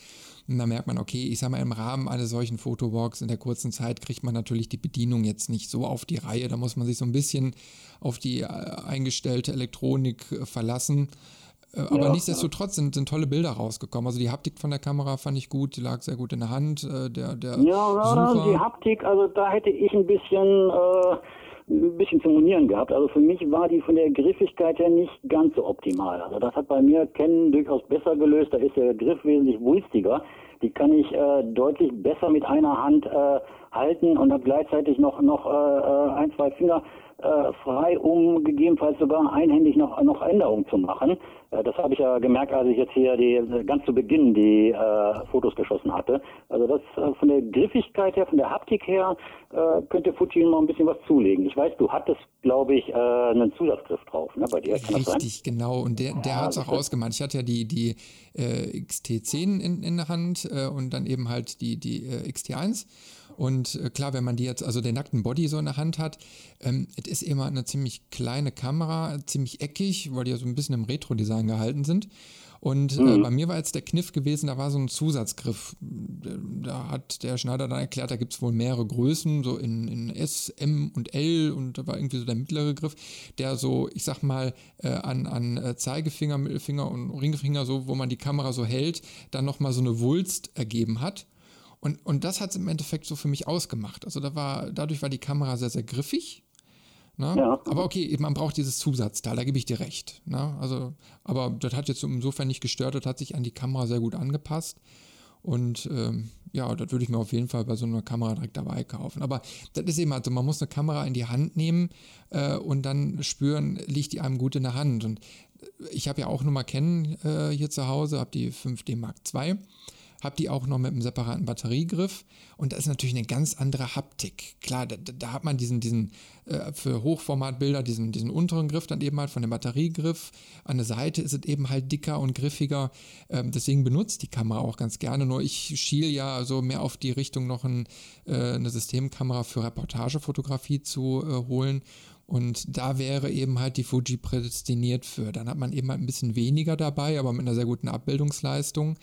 Und da merkt man, okay, ich sag mal, im Rahmen eines solchen Fotowalks in der kurzen Zeit kriegt man natürlich die Bedienung jetzt nicht so auf die Reihe. Da muss man sich so ein bisschen auf die äh, eingestellte Elektronik verlassen. Äh, aber ja, nichtsdestotrotz sind, sind tolle Bilder rausgekommen. Also die Haptik von der Kamera fand ich gut, die lag sehr gut in der Hand. Äh, der, der ja, Sucher. die Haptik, also da hätte ich ein bisschen, äh, ein bisschen zu monieren gehabt. Also für mich war die von der Griffigkeit her nicht ganz so optimal. Also das hat bei mir Canon durchaus besser gelöst. Da ist der Griff wesentlich wulstiger. Die kann ich äh, deutlich besser mit einer Hand äh, halten und habe gleichzeitig noch, noch äh ein, zwei Finger äh, frei, um gegebenenfalls sogar einhändig noch, noch Änderungen zu machen. Äh, das habe ich ja gemerkt, als ich jetzt hier die, ganz zu Beginn die äh, Fotos geschossen hatte. Also das äh, von der Griffigkeit her, von der Haptik her, äh, könnte Fuji noch ein bisschen was zulegen. Ich weiß, du hattest, glaube ich, einen Zusatzgriff drauf, ne, bei dir. Kann Richtig, genau. Und der, der ja, hat es auch ausgemacht. Ich hatte ja die, die äh, XT10 in, in der Hand und dann eben halt die, die äh, XT1. Und äh, klar, wenn man die jetzt, also den nackten Body so in der Hand hat, ähm, es ist immer eine ziemlich kleine Kamera, ziemlich eckig, weil die ja so ein bisschen im Retro-Design gehalten sind. Und äh, mhm. äh, bei mir war jetzt der Kniff gewesen, da war so ein Zusatzgriff. Da hat der Schneider dann erklärt, da gibt es wohl mehrere Größen, so in, in S, M und L und da war irgendwie so der mittlere Griff, der so, ich sag mal, äh, an, an äh, Zeigefinger, Mittelfinger und Ringfinger, so, wo man die Kamera so hält, dann nochmal so eine Wulst ergeben hat. Und, und das hat es im Endeffekt so für mich ausgemacht. Also da war, dadurch war die Kamera sehr, sehr griffig. Ne? Ja. Aber okay, man braucht dieses Zusatzteil, da gebe ich dir recht. Ne? Also, aber das hat jetzt insofern nicht gestört, das hat sich an die Kamera sehr gut angepasst. Und ähm, ja, das würde ich mir auf jeden Fall bei so einer Kamera direkt dabei kaufen. Aber das ist eben halt so, man muss eine Kamera in die Hand nehmen äh, und dann spüren, liegt die einem gut in der Hand. Und ich habe ja auch Nummer kennen äh, hier zu Hause, habe die 5D Mark II habe die auch noch mit einem separaten Batteriegriff und da ist natürlich eine ganz andere Haptik. Klar, da, da hat man diesen, diesen äh, für Hochformatbilder, diesen, diesen unteren Griff dann eben halt von dem Batteriegriff. An der Seite ist es eben halt dicker und griffiger. Ähm, deswegen benutzt die Kamera auch ganz gerne. Nur ich schiel ja so mehr auf die Richtung noch ein, äh, eine Systemkamera für Reportagefotografie zu äh, holen. Und da wäre eben halt die Fuji prädestiniert für. Dann hat man eben halt ein bisschen weniger dabei, aber mit einer sehr guten Abbildungsleistung.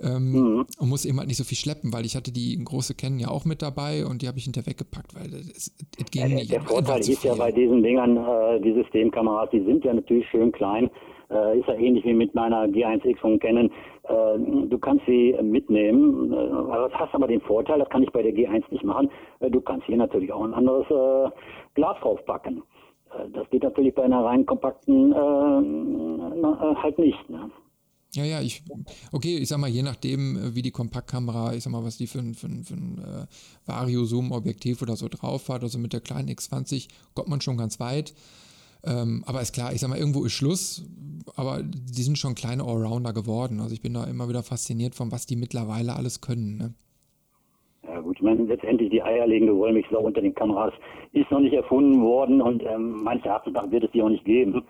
Ähm, mhm. Und muss eben halt nicht so viel schleppen, weil ich hatte die große Canon ja auch mit dabei und die habe ich hinterher weggepackt, weil es, es ging ja, nicht. Der Vorteil ist ja bei diesen Dingern, äh, die Systemkameras, die sind ja natürlich schön klein. Äh, ist ja ähnlich wie mit meiner G1X von Canon. Äh, du kannst sie mitnehmen, äh, hast aber den Vorteil, das kann ich bei der G1 nicht machen, äh, du kannst hier natürlich auch ein anderes äh, Glas draufpacken. das geht natürlich bei einer rein kompakten halt nicht. Ne? Ja, ja, ich, okay, ich sag mal, je nachdem, äh, wie die Kompaktkamera, ich sag mal, was die für ein, für ein, für ein äh, Vario-Zoom-Objektiv oder so drauf hat, also mit der kleinen X20 kommt man schon ganz weit. Ähm, aber ist klar, ich sag mal, irgendwo ist Schluss, aber die sind schon kleine Allrounder geworden. Also ich bin da immer wieder fasziniert von, was die mittlerweile alles können. Ne? Ja gut, ich meine, letztendlich die eierlegende Wollmilchsau unter den Kameras ist noch nicht erfunden worden und ähm, meines Erachtens wird es die auch nicht geben.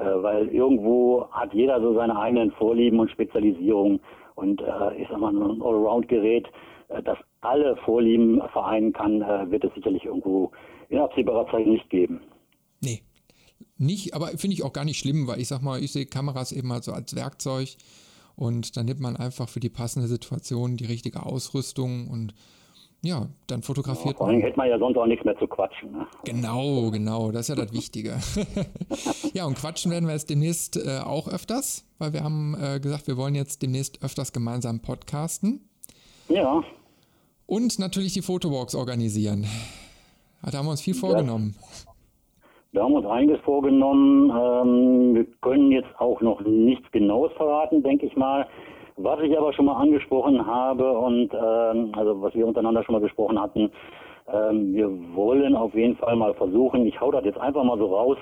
Äh, weil irgendwo hat jeder so seine eigenen Vorlieben und Spezialisierungen. Und äh, ich sag mal, ein Allround-Gerät, äh, das alle Vorlieben vereinen kann, wird es sicherlich irgendwo in absehbarer Zeit nicht geben. Nee, nicht, aber finde ich auch gar nicht schlimm, weil ich sag mal, ich sehe Kameras eben halt so als Werkzeug und dann nimmt man einfach für die passende Situation die richtige Ausrüstung und ja, dann fotografiert ja, vor allem hätte man ja sonst auch nichts mehr zu quatschen. Ne? Genau, genau, das ist ja das Wichtige. [laughs] ja, und quatschen werden wir jetzt demnächst äh, auch öfters, weil wir haben äh, gesagt, wir wollen jetzt demnächst öfters gemeinsam podcasten. Ja. Und natürlich die Fotowalks organisieren. Da haben wir uns viel vorgenommen. Ja. Da haben wir uns einiges vorgenommen. Ähm, wir können jetzt auch noch nichts Genaues verraten, denke ich mal. Was ich aber schon mal angesprochen habe und ähm, also was wir untereinander schon mal besprochen hatten, ähm, wir wollen auf jeden Fall mal versuchen, ich hau das jetzt einfach mal so raus,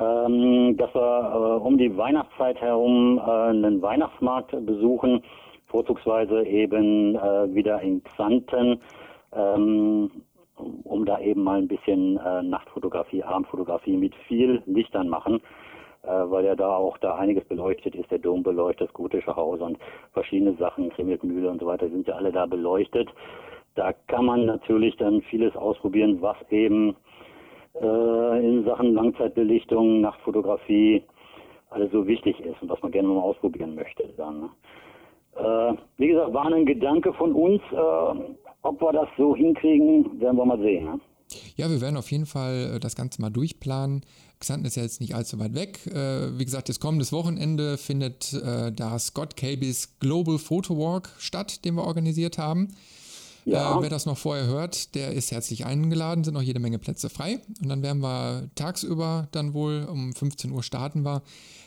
ähm, dass wir äh, um die Weihnachtszeit herum äh, einen Weihnachtsmarkt besuchen, vorzugsweise eben äh, wieder in Xanten. ähm, um da eben mal ein bisschen äh, Nachtfotografie, Abendfotografie mit viel Lichtern machen, äh, weil ja da auch da einiges beleuchtet ist, der Dom beleuchtet, das Gotische Haus und verschiedene Sachen, Krimmelmühle und so weiter sind ja alle da beleuchtet. Da kann man natürlich dann vieles ausprobieren, was eben äh, in Sachen Langzeitbelichtung, Nachtfotografie alles so wichtig ist und was man gerne mal ausprobieren möchte. Dann, ne? äh, wie gesagt, war ein Gedanke von uns. Äh, ob wir das so hinkriegen, werden wir mal sehen. Ne? Ja, wir werden auf jeden Fall äh, das Ganze mal durchplanen. Xanten ist ja jetzt nicht allzu weit weg. Äh, wie gesagt, das kommende Wochenende findet äh, da Scott Cabys Global Photo Walk statt, den wir organisiert haben. Ja. Äh, wer das noch vorher hört, der ist herzlich eingeladen, sind noch jede Menge Plätze frei. Und dann werden wir tagsüber dann wohl um 15 Uhr starten wir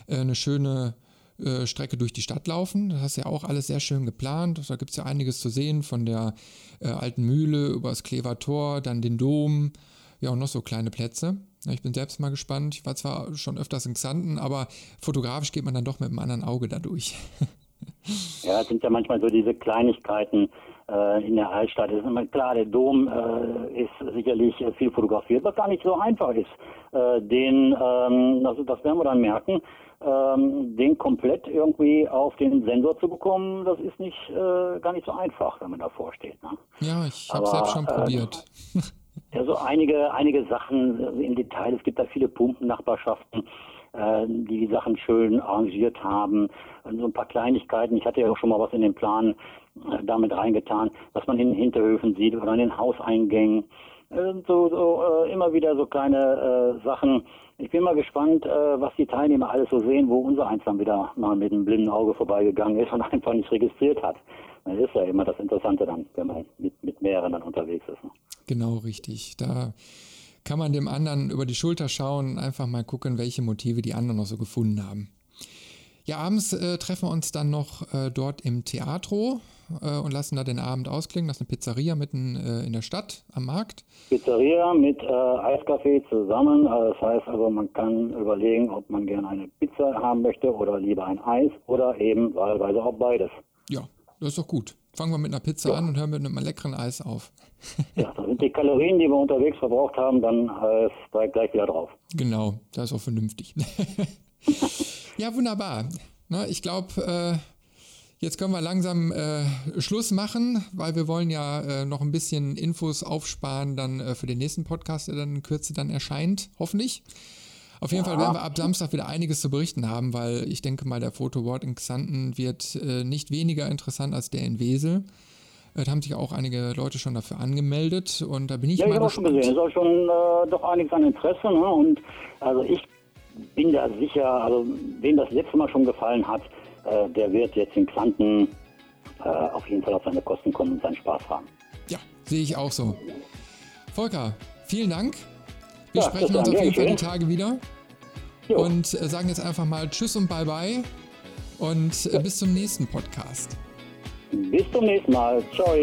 äh, eine schöne äh, Strecke durch die Stadt laufen. Das hast ja auch alles sehr schön geplant. Da gibt es ja einiges zu sehen, von der äh, alten Mühle über das Klever Tor, dann den Dom, ja und noch so kleine Plätze. Ich bin selbst mal gespannt. Ich war zwar schon öfters in Xanten, aber fotografisch geht man dann doch mit einem anderen Auge dadurch. [laughs] ja, es sind ja manchmal so diese Kleinigkeiten, in der Altstadt. Ist immer klar, der Dom äh, ist sicherlich viel fotografiert, was gar nicht so einfach ist. Äh, den, ähm, das, das werden wir dann merken, ähm, den komplett irgendwie auf den Sensor zu bekommen, das ist nicht äh, gar nicht so einfach, wenn man davor steht. Ne? Ja, ich habe selbst schon probiert. [laughs] ja, so einige, einige Sachen im Detail. Es gibt da viele Pumpennachbarschaften die die Sachen schön arrangiert haben. So ein paar Kleinigkeiten. Ich hatte ja auch schon mal was in den Plan äh, damit reingetan, was man in Hinterhöfen sieht oder in den Hauseingängen. So, so äh, immer wieder so kleine äh, Sachen. Ich bin mal gespannt, äh, was die Teilnehmer alles so sehen, wo unser eins dann wieder mal mit einem blinden Auge vorbeigegangen ist und [laughs] einfach nicht registriert hat. Das ist ja immer das Interessante dann, wenn man mit, mit mehreren dann unterwegs ist. Ne? Genau, richtig. Da kann man dem anderen über die Schulter schauen einfach mal gucken, welche Motive die anderen noch so gefunden haben. Ja, abends äh, treffen wir uns dann noch äh, dort im Theatro äh, und lassen da den Abend ausklingen. Das ist eine Pizzeria mitten äh, in der Stadt am Markt. Pizzeria mit äh, Eiscafé zusammen. Äh, das heißt also, man kann überlegen, ob man gerne eine Pizza haben möchte oder lieber ein Eis oder eben wahlweise auch beides. Ja, das ist doch gut. Fangen wir mit einer Pizza ja. an und hören mit einem leckeren Eis auf. [laughs] ja, da sind die Kalorien, die wir unterwegs verbraucht haben, dann äh, gleich wieder drauf. Genau, das ist auch vernünftig. [laughs] ja, wunderbar. Na, ich glaube, äh, Jetzt können wir langsam äh, Schluss machen, weil wir wollen ja äh, noch ein bisschen Infos aufsparen dann äh, für den nächsten Podcast, der dann in Kürze dann erscheint, hoffentlich. Auf jeden ja. Fall werden wir ab Samstag wieder einiges zu berichten haben, weil ich denke mal, der Fotoward in Xanten wird äh, nicht weniger interessant als der in Wesel. Da haben sich auch einige Leute schon dafür angemeldet und da bin ich ja, mal ich habe schon gesehen. Es ist auch schon äh, doch einiges an Interesse. Ne? Und also ich bin da sicher, also wem das letzte Mal schon gefallen hat, äh, der wird jetzt in Xanten äh, auf jeden Fall auf seine Kosten kommen und seinen Spaß haben. Ja, sehe ich auch so. Volker, vielen Dank. Wir ja, sprechen uns auf jeden Fall die Tage wieder. Jo. Und äh, sagen jetzt einfach mal Tschüss und Bye Bye. Und äh, ja. bis zum nächsten Podcast. Bis zum nächsten Mal. Ciao.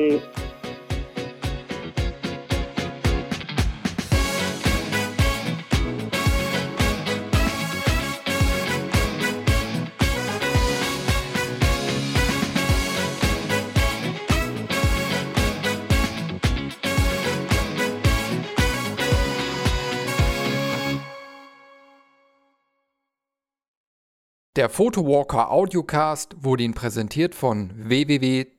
Der Photowalker Audiocast wurde Ihnen präsentiert von www.ctcom.de